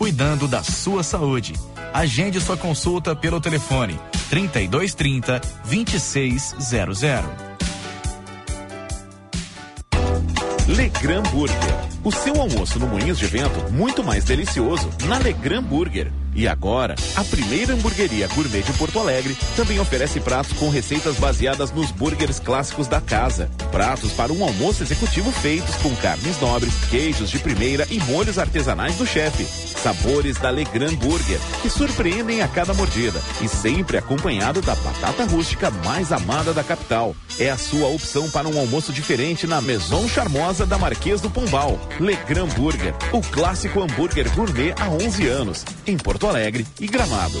cuidando da sua saúde. Agende sua consulta pelo telefone 3230 2600. Legram Burger. O seu almoço no Moinhos de Vento muito mais delicioso na Legram Burger. E agora, a primeira hamburgueria gourmet de Porto Alegre também oferece pratos com receitas baseadas nos burgers clássicos da casa. Pratos para um almoço executivo feitos com carnes nobres, queijos de primeira e molhos artesanais do chefe. Sabores da Legrand Burger, que surpreendem a cada mordida e sempre acompanhado da batata rústica mais amada da capital. É a sua opção para um almoço diferente na Maison Charmosa da Marquês do Pombal. Legrand Burger, o clássico hambúrguer gourmet há 11 anos, em Porto Alegre e Gramado.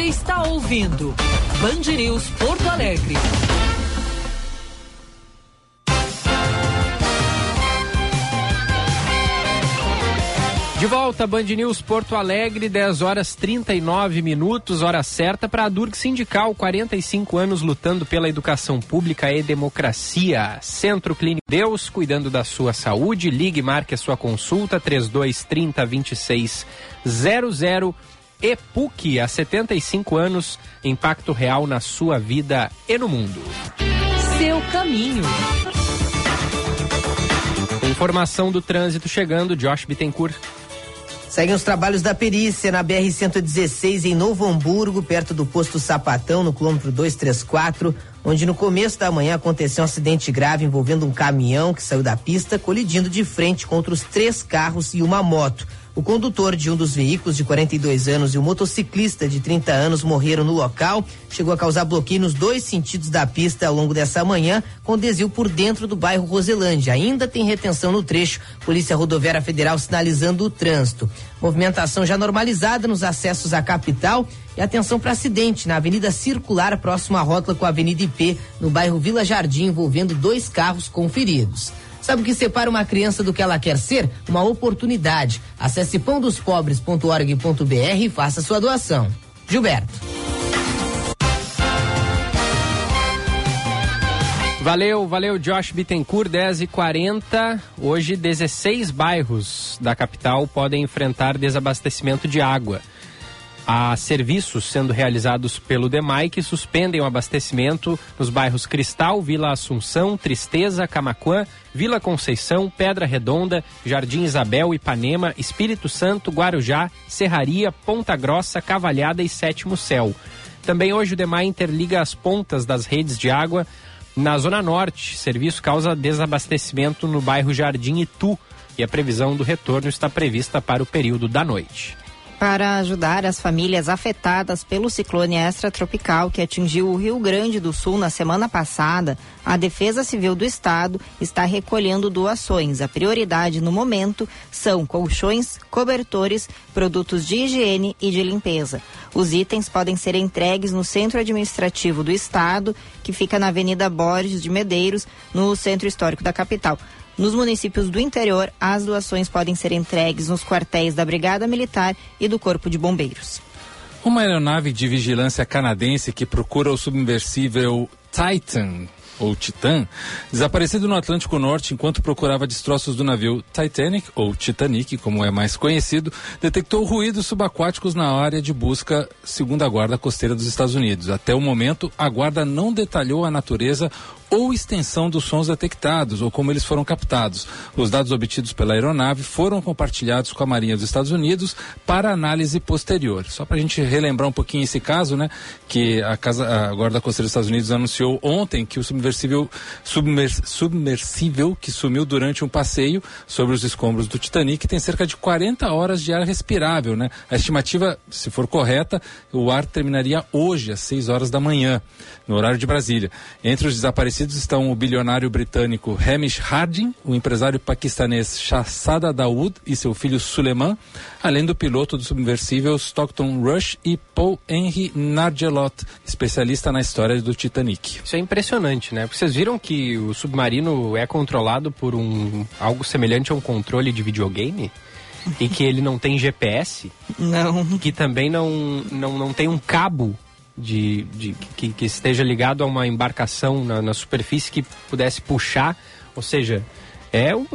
Você está ouvindo Band News Porto Alegre. De volta, Band News Porto Alegre, 10 horas 39 minutos, hora certa para a Durg Sindical, 45 anos lutando pela educação pública e democracia. Centro Clínico Deus, cuidando da sua saúde. Ligue, marque a sua consulta, 3230 2600. EPUC, há 75 anos, impacto real na sua vida e no mundo. Seu caminho. Informação do trânsito chegando, Josh Bittencourt. Seguem os trabalhos da perícia na BR-116 em Novo Hamburgo, perto do posto Sapatão, no quilômetro 234, onde no começo da manhã aconteceu um acidente grave envolvendo um caminhão que saiu da pista, colidindo de frente contra os três carros e uma moto. O condutor de um dos veículos, de 42 anos, e o motociclista, de 30 anos, morreram no local. Chegou a causar bloqueio nos dois sentidos da pista ao longo dessa manhã, com desvio por dentro do bairro Roselândia. Ainda tem retenção no trecho. Polícia Rodoviária Federal sinalizando o trânsito. Movimentação já normalizada nos acessos à capital. E atenção para acidente na Avenida Circular, próximo à rótula com a Avenida IP, no bairro Vila Jardim, envolvendo dois carros com feridos. Sabe o que separa uma criança do que ela quer ser? Uma oportunidade. Acesse pãodospobres.org.br e faça sua doação. Gilberto. Valeu, valeu, Josh Bittencourt, 10 e 40 Hoje, 16 bairros da capital podem enfrentar desabastecimento de água. Há serviços sendo realizados pelo DEMAI que suspendem o abastecimento nos bairros Cristal, Vila Assunção, Tristeza, Camaquã, Vila Conceição, Pedra Redonda, Jardim Isabel, Ipanema, Espírito Santo, Guarujá, Serraria, Ponta Grossa, Cavalhada e Sétimo Céu. Também hoje o DEMAI interliga as pontas das redes de água na Zona Norte. Serviço causa desabastecimento no bairro Jardim Itu e a previsão do retorno está prevista para o período da noite para ajudar as famílias afetadas pelo ciclone extratropical que atingiu o Rio Grande do Sul na semana passada, a Defesa Civil do Estado está recolhendo doações. A prioridade no momento são colchões, cobertores, produtos de higiene e de limpeza. Os itens podem ser entregues no Centro Administrativo do Estado, que fica na Avenida Borges de Medeiros, no Centro Histórico da capital. Nos municípios do interior, as doações podem ser entregues nos quartéis da Brigada Militar e do Corpo de Bombeiros. Uma aeronave de vigilância canadense que procura o submersível Titan ou Titan, desaparecido no Atlântico Norte enquanto procurava destroços do navio Titanic, ou Titanic, como é mais conhecido, detectou ruídos subaquáticos na área de busca, segundo a Guarda Costeira dos Estados Unidos. Até o momento, a Guarda não detalhou a natureza ou extensão dos sons detectados ou como eles foram captados. Os dados obtidos pela aeronave foram compartilhados com a Marinha dos Estados Unidos para análise posterior. Só para a gente relembrar um pouquinho esse caso, né? Que a, casa, a Guarda Costeira dos Estados Unidos anunciou ontem que o submersível, submers, submersível que sumiu durante um passeio sobre os escombros do Titanic tem cerca de 40 horas de ar respirável, né? A estimativa, se for correta, o ar terminaria hoje às 6 horas da manhã, no horário de Brasília. Entre os desaparecidos estão o bilionário britânico Hamish Harding, o empresário paquistanês Shahzada Dawood e seu filho Suleiman, além do piloto do submersível Stockton Rush e Paul Henry Nargelot, especialista na história do Titanic. Isso é impressionante, né? Porque vocês viram que o submarino é controlado por um algo semelhante a um controle de videogame? e que ele não tem GPS? Não. Que também não, não, não tem um cabo de, de que, que, esteja ligado a uma embarcação na, na, superfície que pudesse puxar, ou seja, é um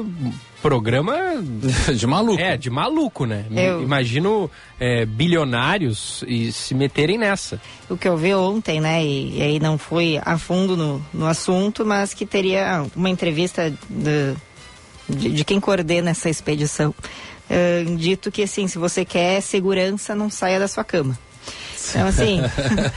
programa de maluco. É, de maluco, né? Eu... Imagino é, bilionários e se meterem nessa. O que eu vi ontem, né? E, e aí não foi a fundo no, no assunto, mas que teria uma entrevista de, de, de quem coordena essa expedição. Uh, dito que assim, se você quer segurança, não saia da sua cama. Então, assim,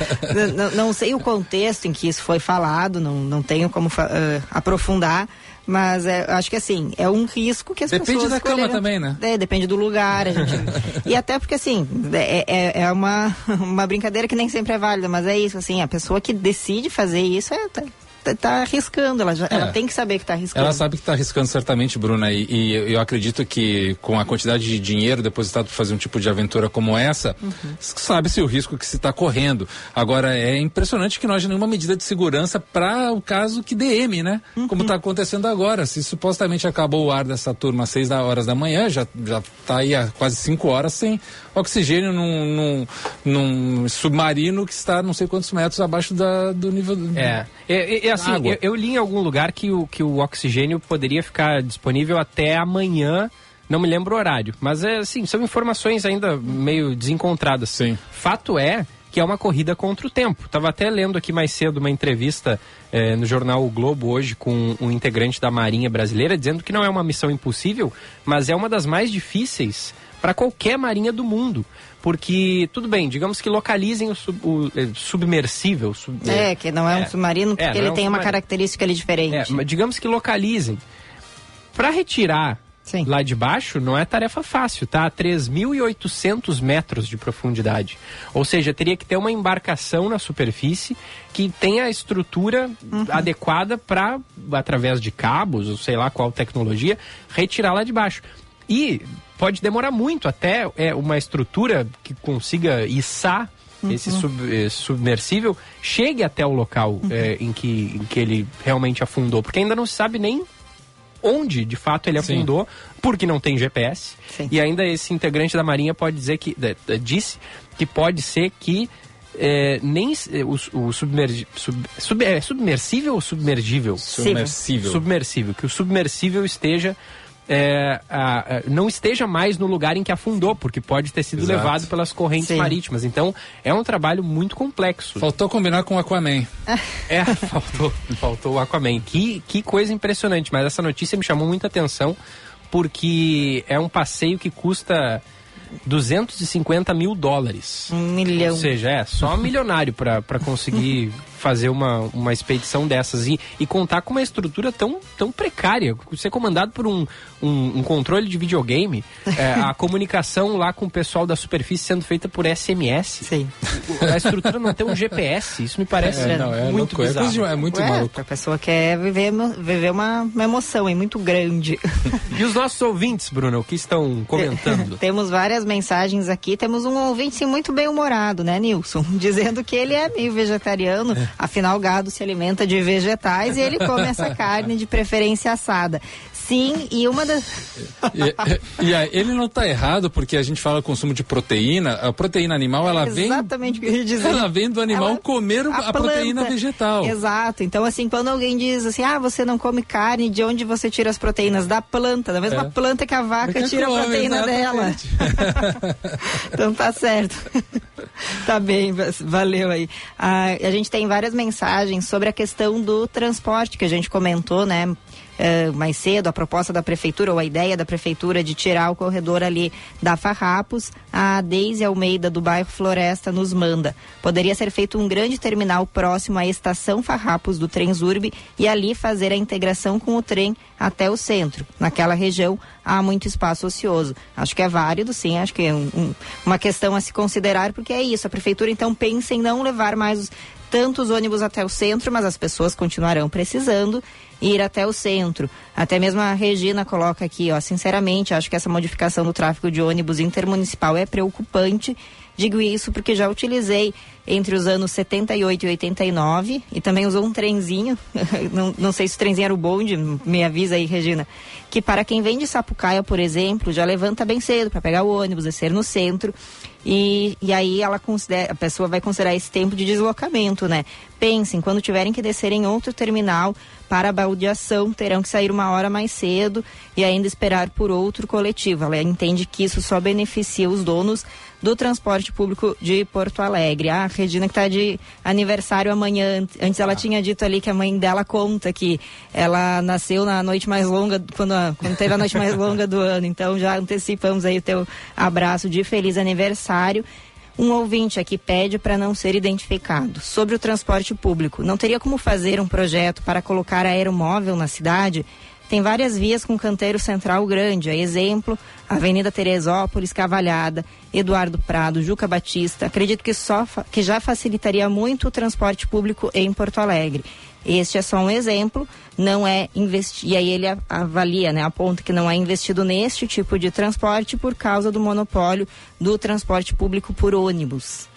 não, não, sei o contexto em que isso foi falado, não, não tenho como uh, aprofundar, mas é, acho que assim, é um risco que as depende pessoas. Depende da cama também, né? É, depende do lugar. A gente... e até porque, assim, é, é, é, uma, uma brincadeira que nem sempre é válida, mas é isso, assim, a pessoa que decide fazer isso é, tá, tá, tá arriscando, ela, já, É. ela tem que saber que está arriscando. Ela sabe que está arriscando certamente, Bruna, e, e eu acredito que com a quantidade de dinheiro depositado para fazer um tipo de aventura como essa, sabe-se o risco que se está correndo. Agora, é impressionante que não haja nenhuma medida de segurança para o caso que DM, né? Como está acontecendo agora. Se supostamente acabou o ar dessa turma às seis da- horas da manhã, já já está aí há quase cinco horas sem oxigênio num, num, num submarino que está não sei quantos metros abaixo da, do nível do, É, é, é, assim, Água. eu, eu li em algum lugar que o, que o oxigênio poderia ficar disponível até amanhã, não me lembro o horário, mas é assim, são informações ainda meio desencontradas. Sim. Fato é que é uma corrida contra o tempo. Tava até lendo aqui mais cedo uma entrevista eh, no jornal O Globo hoje com um integrante da Marinha Brasileira dizendo que não é uma missão impossível, mas é uma das mais difíceis para qualquer marinha do mundo. Porque, tudo bem, digamos que localizem o, sub- o, eh, submersível. sub- É, que não é, um submarino, porque É, ele é um tem uma submarino. característica ali diferente. É, mas digamos que localizem. Para retirar lá de baixo não é tarefa fácil, tá? A 3.800 metros de profundidade. Ou seja, teria que ter uma embarcação na superfície que tenha a estrutura adequada para, através de cabos, ou sei lá qual tecnologia, retirar lá de baixo. E pode demorar muito até é, uma estrutura que consiga içar esse Uhum. sub- eh, submersível chegue até o local eh, em, que, em que ele realmente afundou, porque ainda não se sabe nem onde de fato ele Sim. afundou, porque não tem GPS. E ainda esse integrante da Marinha pode dizer que disse que pode ser que eh, nem o, o submergi- sub- sub- é submersível ou submergível? Submersível. Submersível, que o submersível esteja é, a- a- não esteja mais no lugar em que afundou, porque pode ter sido Exato. levado pelas correntes Sim. marítimas. Então, é um trabalho muito complexo. Faltou combinar com o Aquaman. É, faltou, faltou o Aquaman. Que, que coisa impressionante, mas essa notícia me chamou muita atenção, porque é um passeio que custa 250 mil dólares. Um milhão. Ou seja, é só milionário para conseguir fazer uma, uma expedição dessas e, e contar com uma estrutura tão, tão precária. Ser comandado por um, um, um controle de videogame, é, a comunicação lá com o pessoal da superfície sendo feita por SMS. Sim. A estrutura não tem um GPS, isso me parece É, não, é muito louco, é bizarro. é muito Ué, maluco. A pessoa quer viver, viver uma, uma emoção, é muito grande. E os nossos ouvintes, Bruno, o que estão comentando? Temos várias mensagens aqui. Temos um ouvinte sim, muito bem humorado, né, Nilson? Dizendo que ele é meio vegetariano, afinal, o gado se alimenta de vegetais e ele come essa carne de preferência assada. Sim, e uma das. E, e aí, ele não está errado porque a gente fala consumo de proteína. A proteína animal, ela vem. Exatamente o que eu ia dizer. Ela vem do animal Ela- comer a, planta. proteína vegetal. Exato. Então, assim, quando alguém diz assim, ah, você não come carne, de onde você tira as proteínas? Da planta, da mesma É. planta que a vaca Porque tira a come, proteína dela. então tá certo. tá bem, va- valeu aí. Ah, a gente tem várias mensagens sobre a questão do transporte que a gente comentou, né? Eh, mais cedo, a proposta da prefeitura ou a ideia da prefeitura de tirar o corredor ali da Farrapos, a Deise Almeida do bairro Floresta nos manda. Poderia ser feito um grande terminal próximo à estação Farrapos do Transurb e ali fazer a integração com o trem até o centro. Naquela região há muito espaço ocioso. Acho que é válido, sim, acho que é um- um- uma questão a se considerar, porque é isso. A prefeitura então pensa em não levar mais os, tantos ônibus até o centro, mas as pessoas continuarão precisando ir até o centro. Até mesmo a Regina coloca aqui, ó, sinceramente, acho que essa modificação do tráfego de ônibus intermunicipal é preocupante. Digo isso porque já utilizei entre os anos 78 e 89 e também usou um trenzinho, não, não sei se o trenzinho era o bonde, me avisa aí, Regina, que para quem vem de Sapucaia, por exemplo, já levanta bem cedo para pegar o ônibus, descer no centro e, e aí ela considera, a pessoa vai considerar esse tempo de deslocamento, né? Pensem, quando tiverem que descer em outro terminal para a baldeação, terão que sair uma hora mais cedo e ainda esperar por outro coletivo. Ela entende que isso só beneficia os donos do transporte público de Porto Alegre. A Regina que está de aniversário amanhã. Antes ela tinha dito ali que a mãe dela conta que ela nasceu na noite mais longa, quando, a- quando teve a noite mais longa do ano. Então já antecipamos aí o teu abraço de feliz aniversário. Um ouvinte aqui pede para não ser identificado. Sobre o transporte público, não teria como fazer um projeto para colocar aeromóvel na cidade? Tem várias vias com canteiro central grande. A exemplo, Avenida Teresópolis, Cavalhada, Eduardo Prado, Juca Batista. Acredito que, só que já facilitaria muito o transporte público em Porto Alegre. Este é só um exemplo, não é investido. E aí ele avalia, né, aponta que não é investido neste tipo de transporte por causa do monopólio do transporte público por ônibus.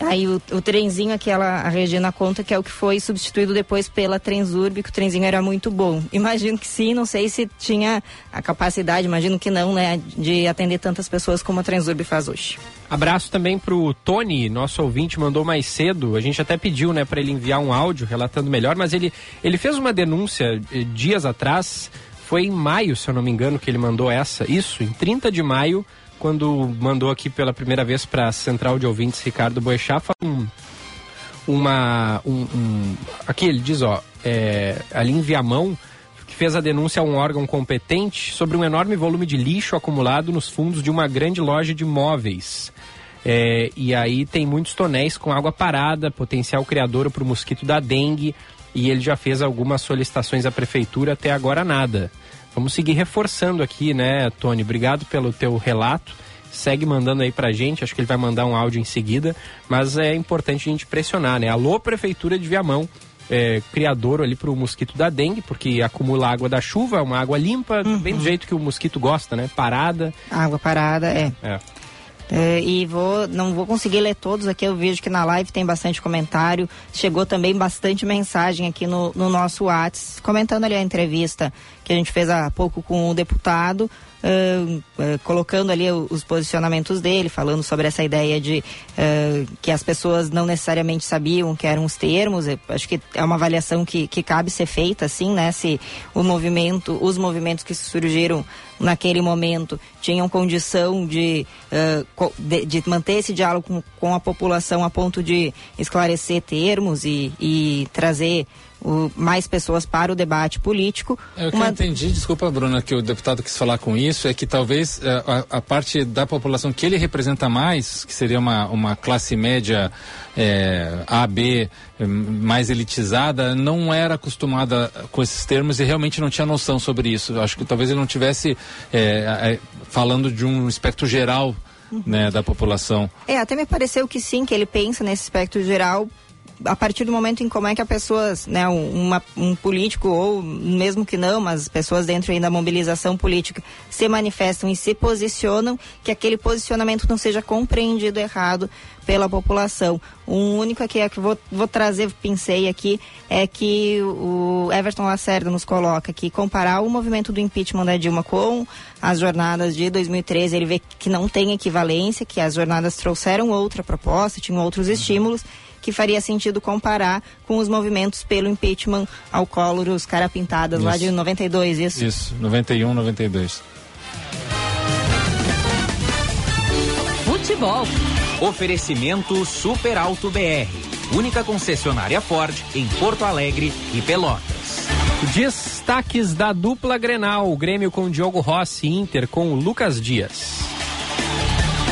Aí o, o trenzinho, aquela, a Regina conta que é o que foi substituído depois pela Transurb, que o trenzinho era muito bom. Imagino que sim, não sei se tinha a capacidade, imagino que não, né, de atender tantas pessoas como a Transurb faz hoje. Abraço também pro Tony, nosso ouvinte, mandou mais cedo. A gente até pediu, né, para ele enviar um áudio relatando melhor, mas ele, ele fez uma denúncia eh, dias atrás. Foi em maio, se eu não me engano, que ele mandou essa. Isso, em 30 de maio quando mandou aqui pela primeira vez para a Central de Ouvintes Ricardo Boechat, um, uma. Um, um, aqui ele diz, ó, é, ali em Viamão, que fez a denúncia a um órgão competente sobre um enorme volume de lixo acumulado nos fundos de uma grande loja de móveis. É, e aí tem muitos tonéis com água parada, potencial criador para o mosquito da dengue, e ele já fez algumas solicitações à prefeitura, até agora nada. Vamos seguir reforçando aqui, né, Tony? Obrigado pelo teu relato. Segue mandando aí pra gente, acho que ele vai mandar um áudio em seguida, mas é importante a gente pressionar, né? Alô, Prefeitura de Viamão, é, criador ali pro mosquito da dengue, porque acumula água da chuva, uma água limpa, uhum. bem do jeito que o mosquito gosta, né? Parada. Água parada, é. É. É, e vou, não vou conseguir ler todos aqui, eu vejo que na live tem bastante comentário. Chegou também bastante mensagem aqui no, no nosso WhatsApp, comentando ali a entrevista que a gente fez há pouco com o deputado uh, uh, colocando ali os posicionamentos dele, falando sobre essa ideia de uh, que as pessoas não necessariamente sabiam que eram os termos. Eu acho que é uma avaliação que, que cabe ser feita, assim, né? Se o movimento, os movimentos que surgiram naquele momento tinham condição de, de, de, manter esse diálogo com, com, a população a ponto de esclarecer termos e, e trazer o, mais pessoas para o debate político. É, o que Uma... eu entendi, desculpa, Bruna, que o deputado quis falar com isso, é que talvez é, a, a, parte da população que ele representa mais, que seria uma, uma classe média é, A, B, mais elitizada, não era acostumada com esses termos e realmente não tinha noção sobre isso. Acho que talvez ele não tivesse é, é falando de um espectro geral uhum. né, da população. É, até me pareceu que sim, que ele pensa nesse espectro geral a partir do momento em como é que a pessoas, né, uma, um político ou mesmo que não, mas pessoas dentro aí da mobilização política se manifestam e se posicionam, que aquele posicionamento não seja compreendido errado pela população. O único aqui é que vou, vou trazer, pensei aqui, é que o Everton Lacerda nos coloca que comparar o movimento do impeachment da Dilma com as jornadas de 2013, ele vê que não tem equivalência, que as jornadas trouxeram outra proposta, tinham outros estímulos que faria sentido comparar com os movimentos pelo impeachment ao Collor, os cara pintadas isso. lá de 92, isso? Isso, 91, 92. Futebol. Oferecimento Super Alto BR. Única concessionária Ford em Porto Alegre e Pelotas. Destaques da dupla Grenal, o Grêmio com Diogo Rossi Inter com Lucas Dias.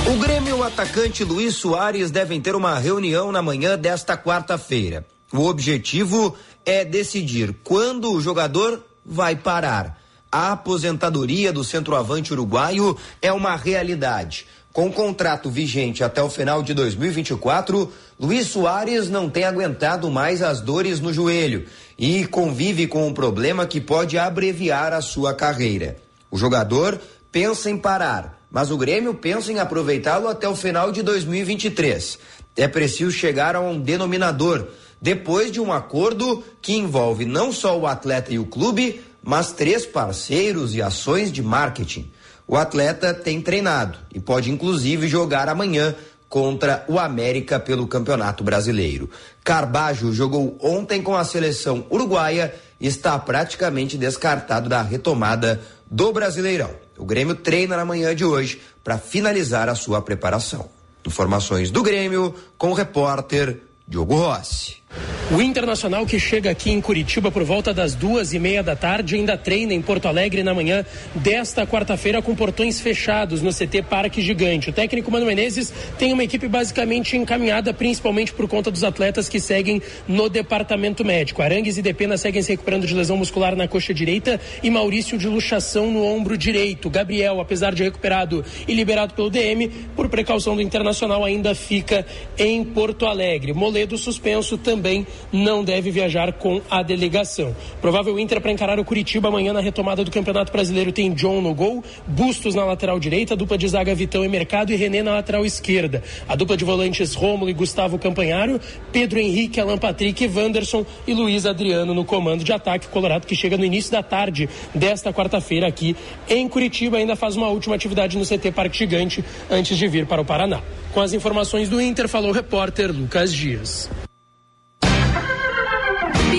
O Grêmio e o atacante Luiz Soares devem ter uma reunião na manhã desta quarta-feira. O objetivo é decidir quando o jogador vai parar. A aposentadoria do centroavante uruguaio é uma realidade. Com contrato vigente até o final de 2024, Luiz Soares não tem aguentado mais as dores no joelho e convive com um problema que pode abreviar a sua carreira. O jogador pensa em parar, mas o Grêmio pensa em aproveitá-lo até o final de 2023. É preciso chegar a um denominador, depois de um acordo que envolve não só o atleta e o clube, mas três parceiros e ações de marketing. O atleta tem treinado e pode inclusive jogar amanhã contra o América pelo Campeonato Brasileiro. Carbajo jogou ontem com a seleção uruguaia e está praticamente descartado da retomada do Brasileirão. O Grêmio treina na manhã de hoje para finalizar a sua preparação. Informações do Grêmio com o repórter Diogo Rossi. O Internacional que chega aqui em Curitiba por volta das duas e meia da tarde ainda treina em Porto Alegre na manhã desta quarta-feira com portões fechados no CT Parque Gigante. O técnico Mano Menezes tem uma equipe basicamente encaminhada, principalmente por conta dos atletas que seguem no departamento médico. Arangues e Depena seguem se recuperando de lesão muscular na coxa direita e Maurício de luxação no ombro direito. Gabriel, apesar de recuperado e liberado pelo DM, por precaução do Internacional ainda fica em Porto Alegre. Moledo suspenso também também não deve viajar com a delegação. Provável Inter para encarar o Curitiba amanhã na retomada do Campeonato Brasileiro tem John no gol, Bustos na lateral direita, dupla de zaga Vitão e Mercado e René na lateral esquerda. A dupla de volantes Rômulo e Gustavo Campanharo, Pedro Henrique, Alan Patrick, Wanderson e Luiz Adriano no comando de ataque. Colorado que chega no início da tarde desta quarta-feira aqui em Curitiba ainda faz uma última atividade no CT Parque Gigante antes de vir para o Paraná. Com as informações do Inter, falou o repórter Lucas Dias.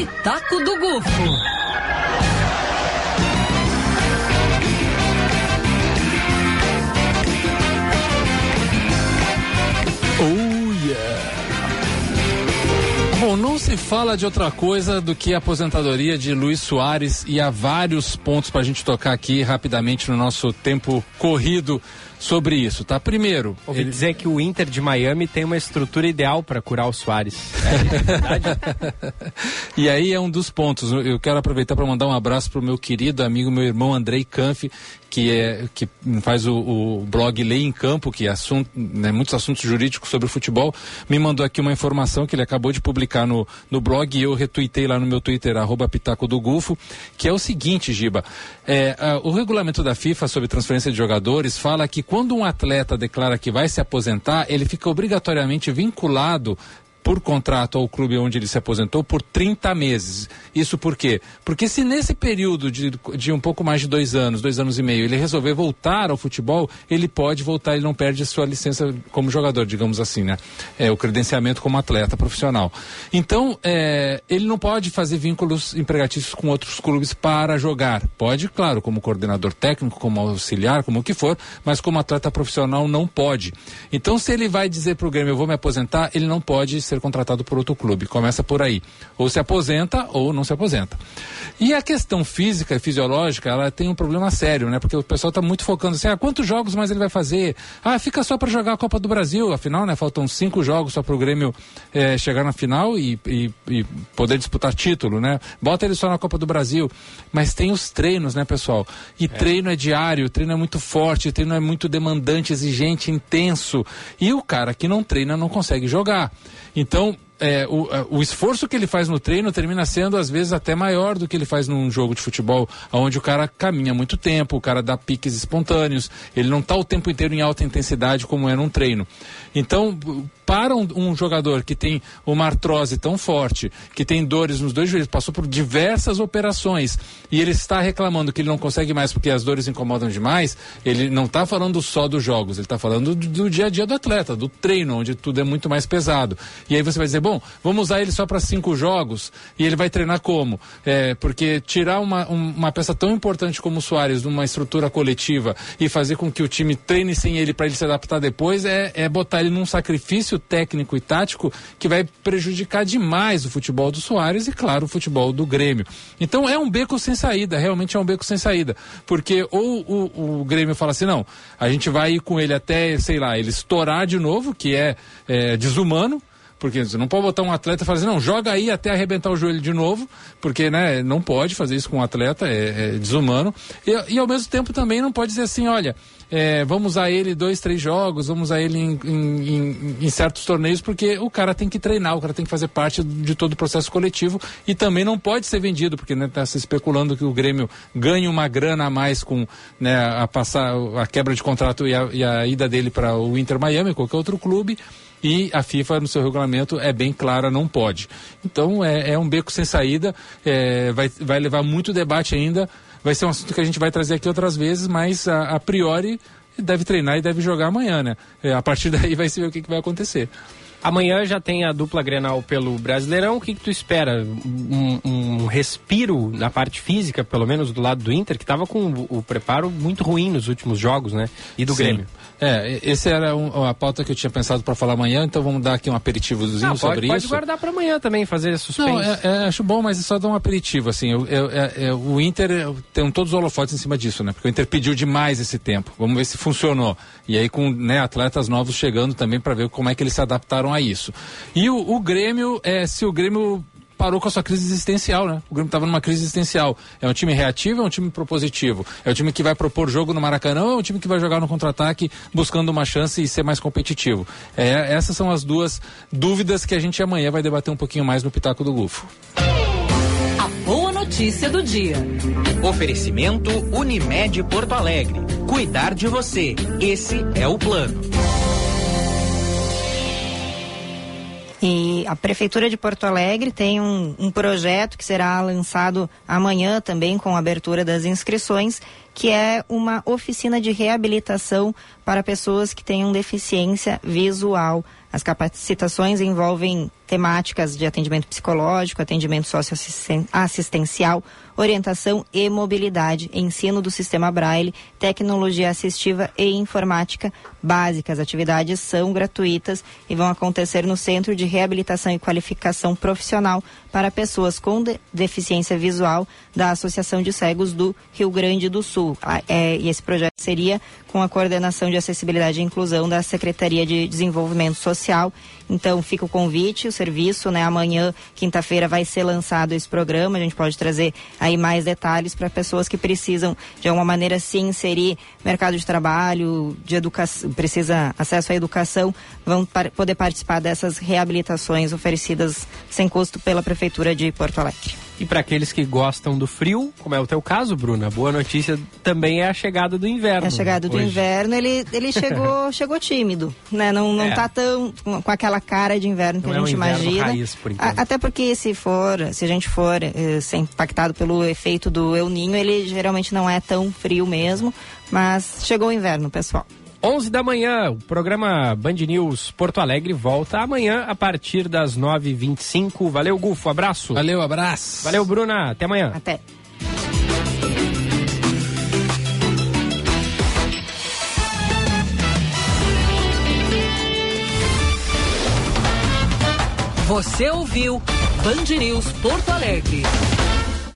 Pitaco do Gufo. Oh yeah! Bom, não se fala de outra coisa do que a aposentadoria de Luiz Soares e há vários pontos para a gente tocar aqui rapidamente no nosso tempo corrido sobre isso, tá? Primeiro, ouvi ele... dizer que o Inter de Miami tem uma estrutura ideal para curar o Soares. É verdade? e aí é um dos pontos. Eu quero aproveitar para mandar um abraço pro meu querido amigo, meu irmão Andrei Canf, que é que faz o, o blog Lei em Campo, que é assunto, né, muitos assuntos jurídicos sobre o futebol, me mandou aqui uma informação que ele acabou de publicar no, no blog e eu retuitei lá no meu Twitter, arroba Pitaco do Gufo, que é o seguinte, Giba, é, a, o regulamento da FIFA sobre transferência de jogadores fala que quando um atleta declara que vai se aposentar, ele fica obrigatoriamente vinculado por contrato ao clube onde ele se aposentou por 30 meses. Isso por quê? Porque se nesse período de, de um pouco mais de dois anos, dois anos e meio, ele resolver voltar ao futebol, ele pode voltar, ele não perde a sua licença como jogador, digamos assim, né? É, o credenciamento como atleta profissional. Então, é, ele não pode fazer vínculos empregatícios com outros clubes para jogar. Pode, claro, como coordenador técnico, como auxiliar, como o que for, mas como atleta profissional não pode. Então, se ele vai dizer para o Grêmio, eu vou me aposentar, ele não pode ser ser contratado por outro clube. Começa por aí. Ou se aposenta ou não se aposenta. E a questão física e fisiológica, ela tem um problema sério, né? Porque o pessoal está muito focando assim, ah, quantos jogos mais ele vai fazer? Ah, fica só para jogar a Copa do Brasil. Afinal, né? Faltam cinco jogos só para o Grêmio eh, chegar na final e, e, e poder disputar título, né? Bota ele só na Copa do Brasil. Mas tem os treinos, né, pessoal? E é. treino é diário, treino é muito forte, treino é muito demandante, exigente, intenso. E o cara que não treina não consegue jogar. Então, então, é, o, o, esforço que ele faz no treino termina sendo, às vezes, até maior do que ele faz num jogo de futebol, onde o cara caminha muito tempo, o cara dá piques espontâneos, ele não está o tempo inteiro em alta intensidade como é num treino. Então, para um, um, jogador que tem uma artrose tão forte, que tem dores nos dois joelhos, passou por diversas operações e ele está reclamando que ele não consegue mais porque as dores incomodam demais, ele não está falando só dos jogos, ele está falando do, do, dia a dia do atleta, do treino, onde tudo é muito mais pesado. E aí você vai dizer, bom, vamos usar ele só para cinco jogos e ele vai treinar como? É, porque tirar uma, um, uma peça tão importante como o Soares de uma estrutura coletiva e fazer com que o time treine sem ele para ele se adaptar depois é, é botar ele num sacrifício técnico e tático que vai prejudicar demais o futebol do Soares e, claro, o futebol do Grêmio. Então é um beco sem saída, realmente é um beco sem saída. Porque ou o, o Grêmio fala assim, não, a gente vai ir com ele até, sei lá, ele estourar de novo, que é, é desumano, porque você não pode botar um atleta e falar assim, não, joga aí até arrebentar o joelho de novo, porque né, não pode fazer isso com um atleta, é, é desumano. E, e, ao mesmo tempo também não pode dizer assim, olha, é, vamos usar ele dois, três jogos, vamos usar ele em, em, em, em, certos torneios, porque o cara tem que treinar, o cara tem que fazer parte de todo o processo coletivo e também não pode ser vendido, porque está né, se especulando que o Grêmio ganhe uma grana a mais com né, a, passar, a quebra de contrato e a, e a ida dele para o Inter Miami, qualquer outro clube e a FIFA no seu regulamento é bem clara, não pode. Então é, é um beco sem saída, é, vai, vai levar muito debate ainda, vai ser um assunto que a gente vai trazer aqui outras vezes, mas a, a priori deve treinar e deve jogar amanhã, né? É, a partir daí vai se ver o que, que vai acontecer. Amanhã já tem a dupla Grenal pelo Brasileirão. O que, que tu espera? Um, um, respiro na parte física, pelo menos do lado do Inter, que estava com o, o, preparo muito ruim nos últimos jogos, né? E do Sim. Grêmio. É, esse era um, a pauta que eu tinha pensado para falar amanhã, então vamos dar aqui um aperitivozinho Não, sobre pode, isso. Pode guardar para amanhã também, fazer suspense. Não, é, é, acho bom, mas é só dar um aperitivo, assim. Eu, eu, é, o Inter tem todos os holofotes em cima disso, né? Porque o Inter pediu demais esse tempo. Vamos ver se funcionou. E aí com né, atletas novos chegando também para ver como é que eles se adaptaram a isso. E o, o Grêmio, é, se o Grêmio parou com a sua crise existencial, né? O Grêmio estava numa crise existencial. É um time reativo, é um time propositivo. É um time que vai propor jogo no Maracanã, ou é um time que vai jogar no contra-ataque buscando uma chance e ser mais competitivo. É, essas são as duas dúvidas que a gente amanhã vai debater um pouquinho mais no Pitaco do Gufo. A boa notícia do dia. Oferecimento Unimed Porto Alegre. Cuidar de você. Esse é o plano. E a Prefeitura de Porto Alegre tem um, um, projeto que será lançado amanhã também com a abertura das inscrições, que é uma oficina de reabilitação para pessoas que tenham deficiência visual. As capacitações envolvem temáticas de atendimento psicológico, atendimento socioassistencial, orientação e mobilidade, ensino do sistema Braille, tecnologia assistiva e informática básica. As atividades são gratuitas e vão acontecer no Centro de Reabilitação e Qualificação Profissional para pessoas com de deficiência visual da Associação de Cegos do Rio Grande do Sul. É, e esse projeto seria com a coordenação de acessibilidade e inclusão da Secretaria de Desenvolvimento Social. Então fica o convite, o serviço, né? Amanhã, quinta-feira, vai ser lançado esse programa. A gente pode trazer aí mais detalhes para pessoas que precisam, de alguma maneira, se inserir no mercado de trabalho, de educação, precisa acesso à educação, vão par poder participar dessas reabilitações oferecidas sem custo pela Prefeitura de Porto Alegre. E para aqueles que gostam do frio, como é o teu caso, Bruna, boa notícia também é a chegada do inverno. É a chegada do hoje. inverno, ele, ele chegou, chegou tímido, né? Não, não é. tá tão com aquela cara de inverno que não a gente é um imagina. Raiz, por a, até porque se for, se a gente for eh, ser impactado pelo efeito do El Ninho, ele geralmente não é tão frio mesmo, mas chegou o inverno, pessoal. 11 da manhã, o programa Band News Porto Alegre volta amanhã a partir das 9h25. Valeu, Gufo, abraço. Valeu, abraço. Valeu, Bruna, até amanhã. Até. Você ouviu Band News Porto Alegre.